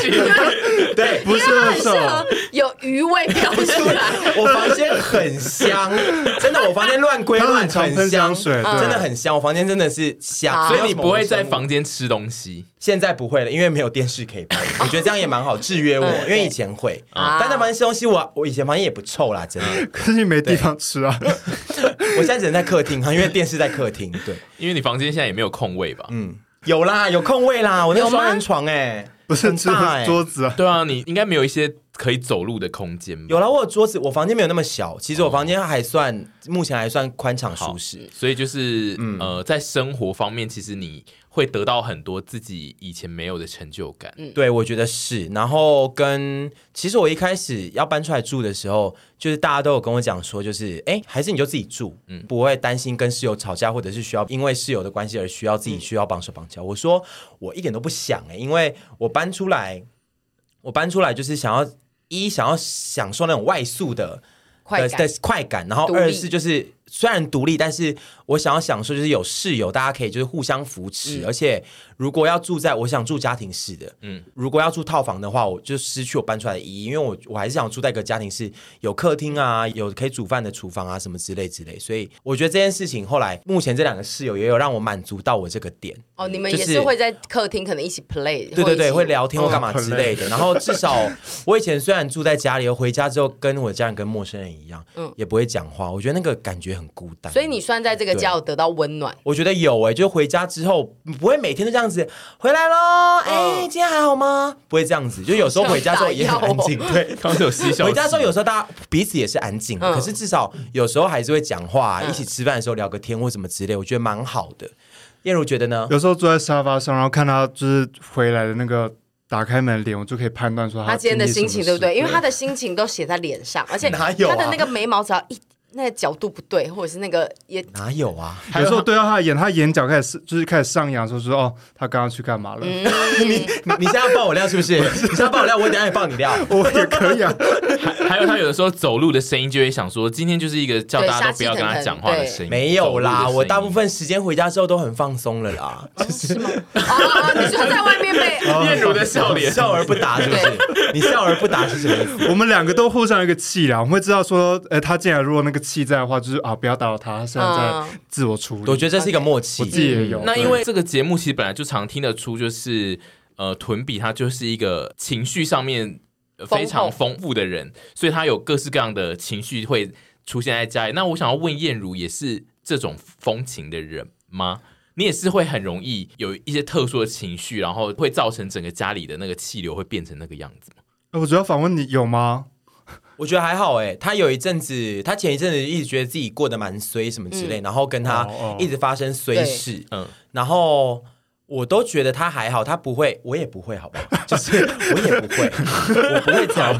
对，不是恶臭，有鱼味飘出来。我房间很香，真的，我房间乱归乱，很香水，真的很香。我房间真的是香，所以你不会在房间吃东西。现在不会了，因为没有电视可以拍。我觉得这样也蛮好，制约我，因为以前会，但在房间吃东西，我我以前房间也不臭啦，真的。可是你没地方吃啊。我现在只能在客厅哈，因为电视在客厅。对，因为你房间现在也没有空位吧？嗯，有啦，有空位啦。我那个双人床哎，不是大桌子啊。对啊，你应该没有一些可以走路的空间吧？有啦，我有桌子，我房间没有那么小。其实我房间还算，目前还算宽敞舒适。所以就是，呃，在生活方面，其实你。会得到很多自己以前没有的成就感，嗯，对，我觉得是。然后跟其实我一开始要搬出来住的时候，就是大家都有跟我讲说，就是哎，还是你就自己住，嗯，不会担心跟室友吵架，或者是需要因为室友的关系而需要自己需要绑手绑脚。嗯，我说我一点都不想哎，因为我搬出来，我搬出来就是想要一想要享受那种外宿的快感的快感，然后二是就是。虽然独立，但是我想要享受就是有室友，大家可以就是互相扶持。嗯、而且如果要住在，我想住家庭式的，嗯，如果要住套房的话，我就失去我搬出来的意义，因为我我还是想住在一个家庭式，有客厅啊，有可以煮饭的厨房啊，什么之类之类。所以我觉得这件事情后来目前这两个室友也有让我满足到我这个点。哦，你们也是会在客厅可能一起 play，对对对，会聊天或干嘛之类的。然后至少我以前虽然住在家里，回家之后跟我家人跟陌生人一样，嗯，也不会讲话。我觉得那个感觉。很孤单，所以你算在这个家有得到温暖。我觉得有哎、欸，就回家之后不会每天都这样子回来喽。哎、欸，今天还好吗？不会这样子，就有时候回家之后也很安静。对，刚刚有嬉笑。回家之后有时候大家彼此也是安静，嗯、可是至少有时候还是会讲话，嗯、一起吃饭的时候聊个天或什么之类，我觉得蛮好的。燕如觉得呢？有时候坐在沙发上，然后看他就是回来的那个打开门的脸，我就可以判断出他，他今天的心情对不对？因为他的心情都写在脸上，而且 他的那个眉毛只要一。那个角度不对，或者是那个也哪有啊？有时候对到他的眼，他眼角开始就是开始上扬，说说哦，他刚刚去干嘛了？你你现在要爆我料是不是？你现在爆我料，我等下也爆你料，我也可以啊。还还有他有的时候走路的声音，就会想说，今天就是一个叫大家都不要跟他讲话的声音。没有啦，我大部分时间回家之后都很放松了啦。是吗？哦，你说在外面被艳如的笑脸笑而不答，是不是？你笑而不答是什么意思？我们两个都互相一个气啦，我们会知道说，哎，他进来如果那个气在的话，就是。啊！不要打扰他，他现在在自我处理。我觉得这是一个默契，我自己也有。那因为这个节目其实本来就常听得出，就是呃，屯比他就是一个情绪上面非常丰富的人，所以他有各式各样的情绪会出现在家里。那我想要问燕如，也是这种风情的人吗？你也是会很容易有一些特殊的情绪，然后会造成整个家里的那个气流会变成那个样子吗？我主要反问你有吗？我觉得还好哎，他有一阵子，他前一阵子一直觉得自己过得蛮衰什么之类，嗯、然后跟他一直发生衰事，嗯，然后。我都觉得他还好，他不会，我也不会，好吧？就是我也不会，我不会这样。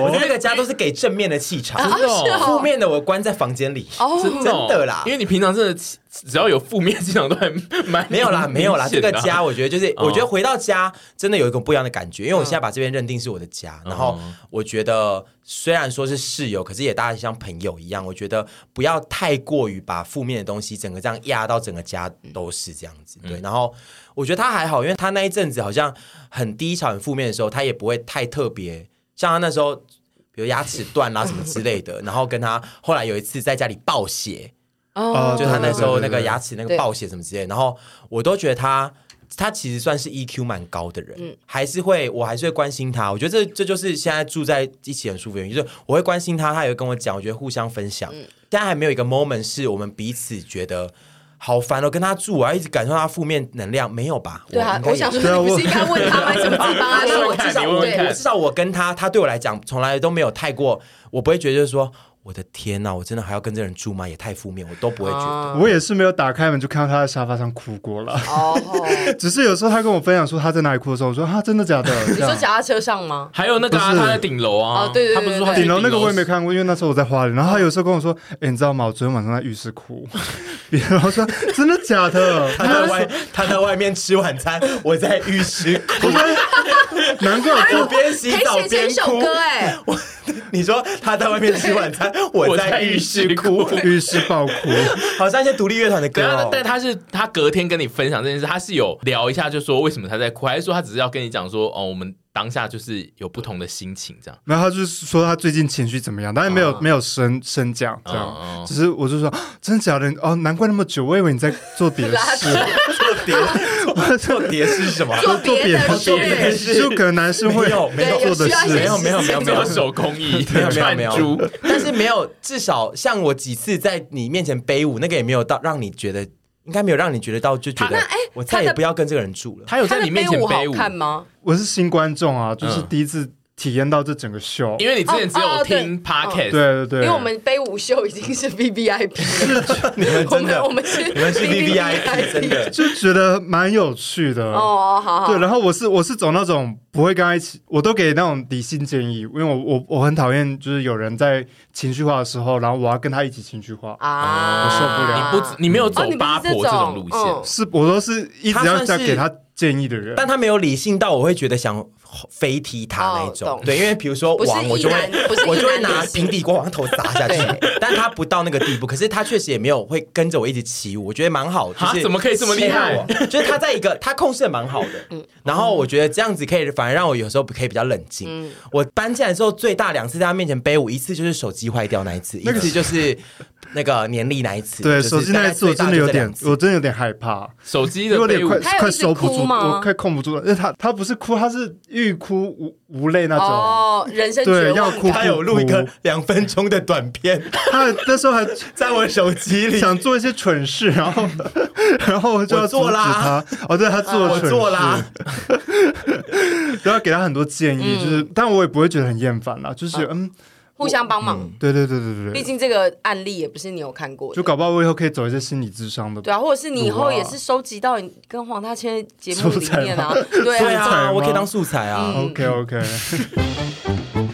我在那个家都是给正面的气场，真的，负面的我关在房间里。哦，真的啦，因为你平常真的只要有负面气场都还蛮没有啦，没有啦。这个家我觉得就是，我觉得回到家真的有一种不一样的感觉，因为我现在把这边认定是我的家，然后我觉得。虽然说是室友，可是也大家像朋友一样。我觉得不要太过于把负面的东西整个这样压到整个家都是这样子。对，然后我觉得他还好，因为他那一阵子好像很低潮、很负面的时候，他也不会太特别。像他那时候，比如牙齿断啦什么之类的，然后跟他后来有一次在家里暴血，哦，就他那时候那个牙齿那个暴血什么之类，然后我都觉得他。他其实算是 EQ 蛮高的人，嗯，还是会，我还是会关心他。我觉得这这就是现在住在一起很舒服的原因，就是我会关心他，他也会跟我讲，我觉得互相分享。嗯，但还没有一个 moment 是我们彼此觉得好烦哦，跟他住我要一直感受他负面能量，没有吧？对啊，我，我想说你不是应该问他吗？什么地方啊？我至少我至少我跟他，他对我来讲从来都没有太过，我不会觉得就是说。我的天呐，我真的还要跟这人住吗？也太负面，我都不会觉得。我也是没有打开门就看到他在沙发上哭过了。哦，只是有时候他跟我分享说他在哪里哭的时候，我说他真的假的？你说脚踏车上吗？还有那个他在顶楼啊？对对对，他不是说顶楼那个我也没看过，因为那时候我在花莲。然后他有时候跟我说：“哎，你知道吗？我昨天晚上在浴室哭。”然后说：“真的假的？”他在外他在外面吃晚餐，我在浴室哭。难怪我边洗澡边哭。哎，我 你说他在外面吃晚餐，我在浴。室哭，浴室爆哭，好像一些独立乐团的歌，哦。但他是他隔天跟你分享这件事，他是有聊一下，就说为什么他在哭，还是说他只是要跟你讲说，哦，我们。当下就是有不同的心情，这样。然后他就是说他最近情绪怎么样，但是没有、哦、没有深深讲这样。哦、只是我就说真的假的哦，难怪那么久，我以为你在做别的事。做别 做别是什么？做别的做别的事，就可能男生会有没有做的事，没有没有没有没有手工艺，没有没有没有。但是没有，至少像我几次在你面前背舞，那个也没有到让你觉得。应该没有让你觉得到，就觉得我再也不要跟这个人住了。他有在你面前背舞看吗？我是新观众啊，就是第一次体验到这整个秀。因为你之前只有听 podcast，对对对。因为我们背舞秀已经是 VVIP 了，你们真的，我们是你们是 VVIP，真的就觉得蛮有趣的哦。好好，对，然后我是我是走那种。不会跟他一起，我都给那种理性建议，因为我我我很讨厌就是有人在情绪化的时候，然后我要跟他一起情绪化啊，我受不了。你不，你没有走八婆这种路线，是我都是一直要在给他建议的人，但他没有理性到我会觉得想飞踢他那种。对，因为比如说王，我就会我就会拿平底锅往他头砸下去，但他不到那个地步，可是他确实也没有会跟着我一直起舞，我觉得蛮好。就是怎么可以这么厉害？就是他在一个他控制的蛮好的，然后我觉得这样子可以反。反而让我有时候可以比较冷静。嗯、我搬进来之后，最大两次在他面前背舞，一次就是手机坏掉那一次，一次就是那个年历那一次。对，手机那一次我真的有点，我真的有点害怕。手机的有点快快收不住，我快控不住了。因为他他不是哭，他是欲哭无无泪那种。哦，人生对要哭，他有录一个两分钟的短片，他那时候还 在我手机里想做一些蠢事，然后 然后我就要阻止他。哦，对他做了蠢事。都要给他很多建议，就是，但我也不会觉得很厌烦啦，就是嗯，互相帮忙，对对对对对，毕竟这个案例也不是你有看过，就搞不好我以后可以走一些心理智商的，对啊，或者是你以后也是收集到你跟黄大千节目里面啊，对啊，我可以当素材啊，OK OK。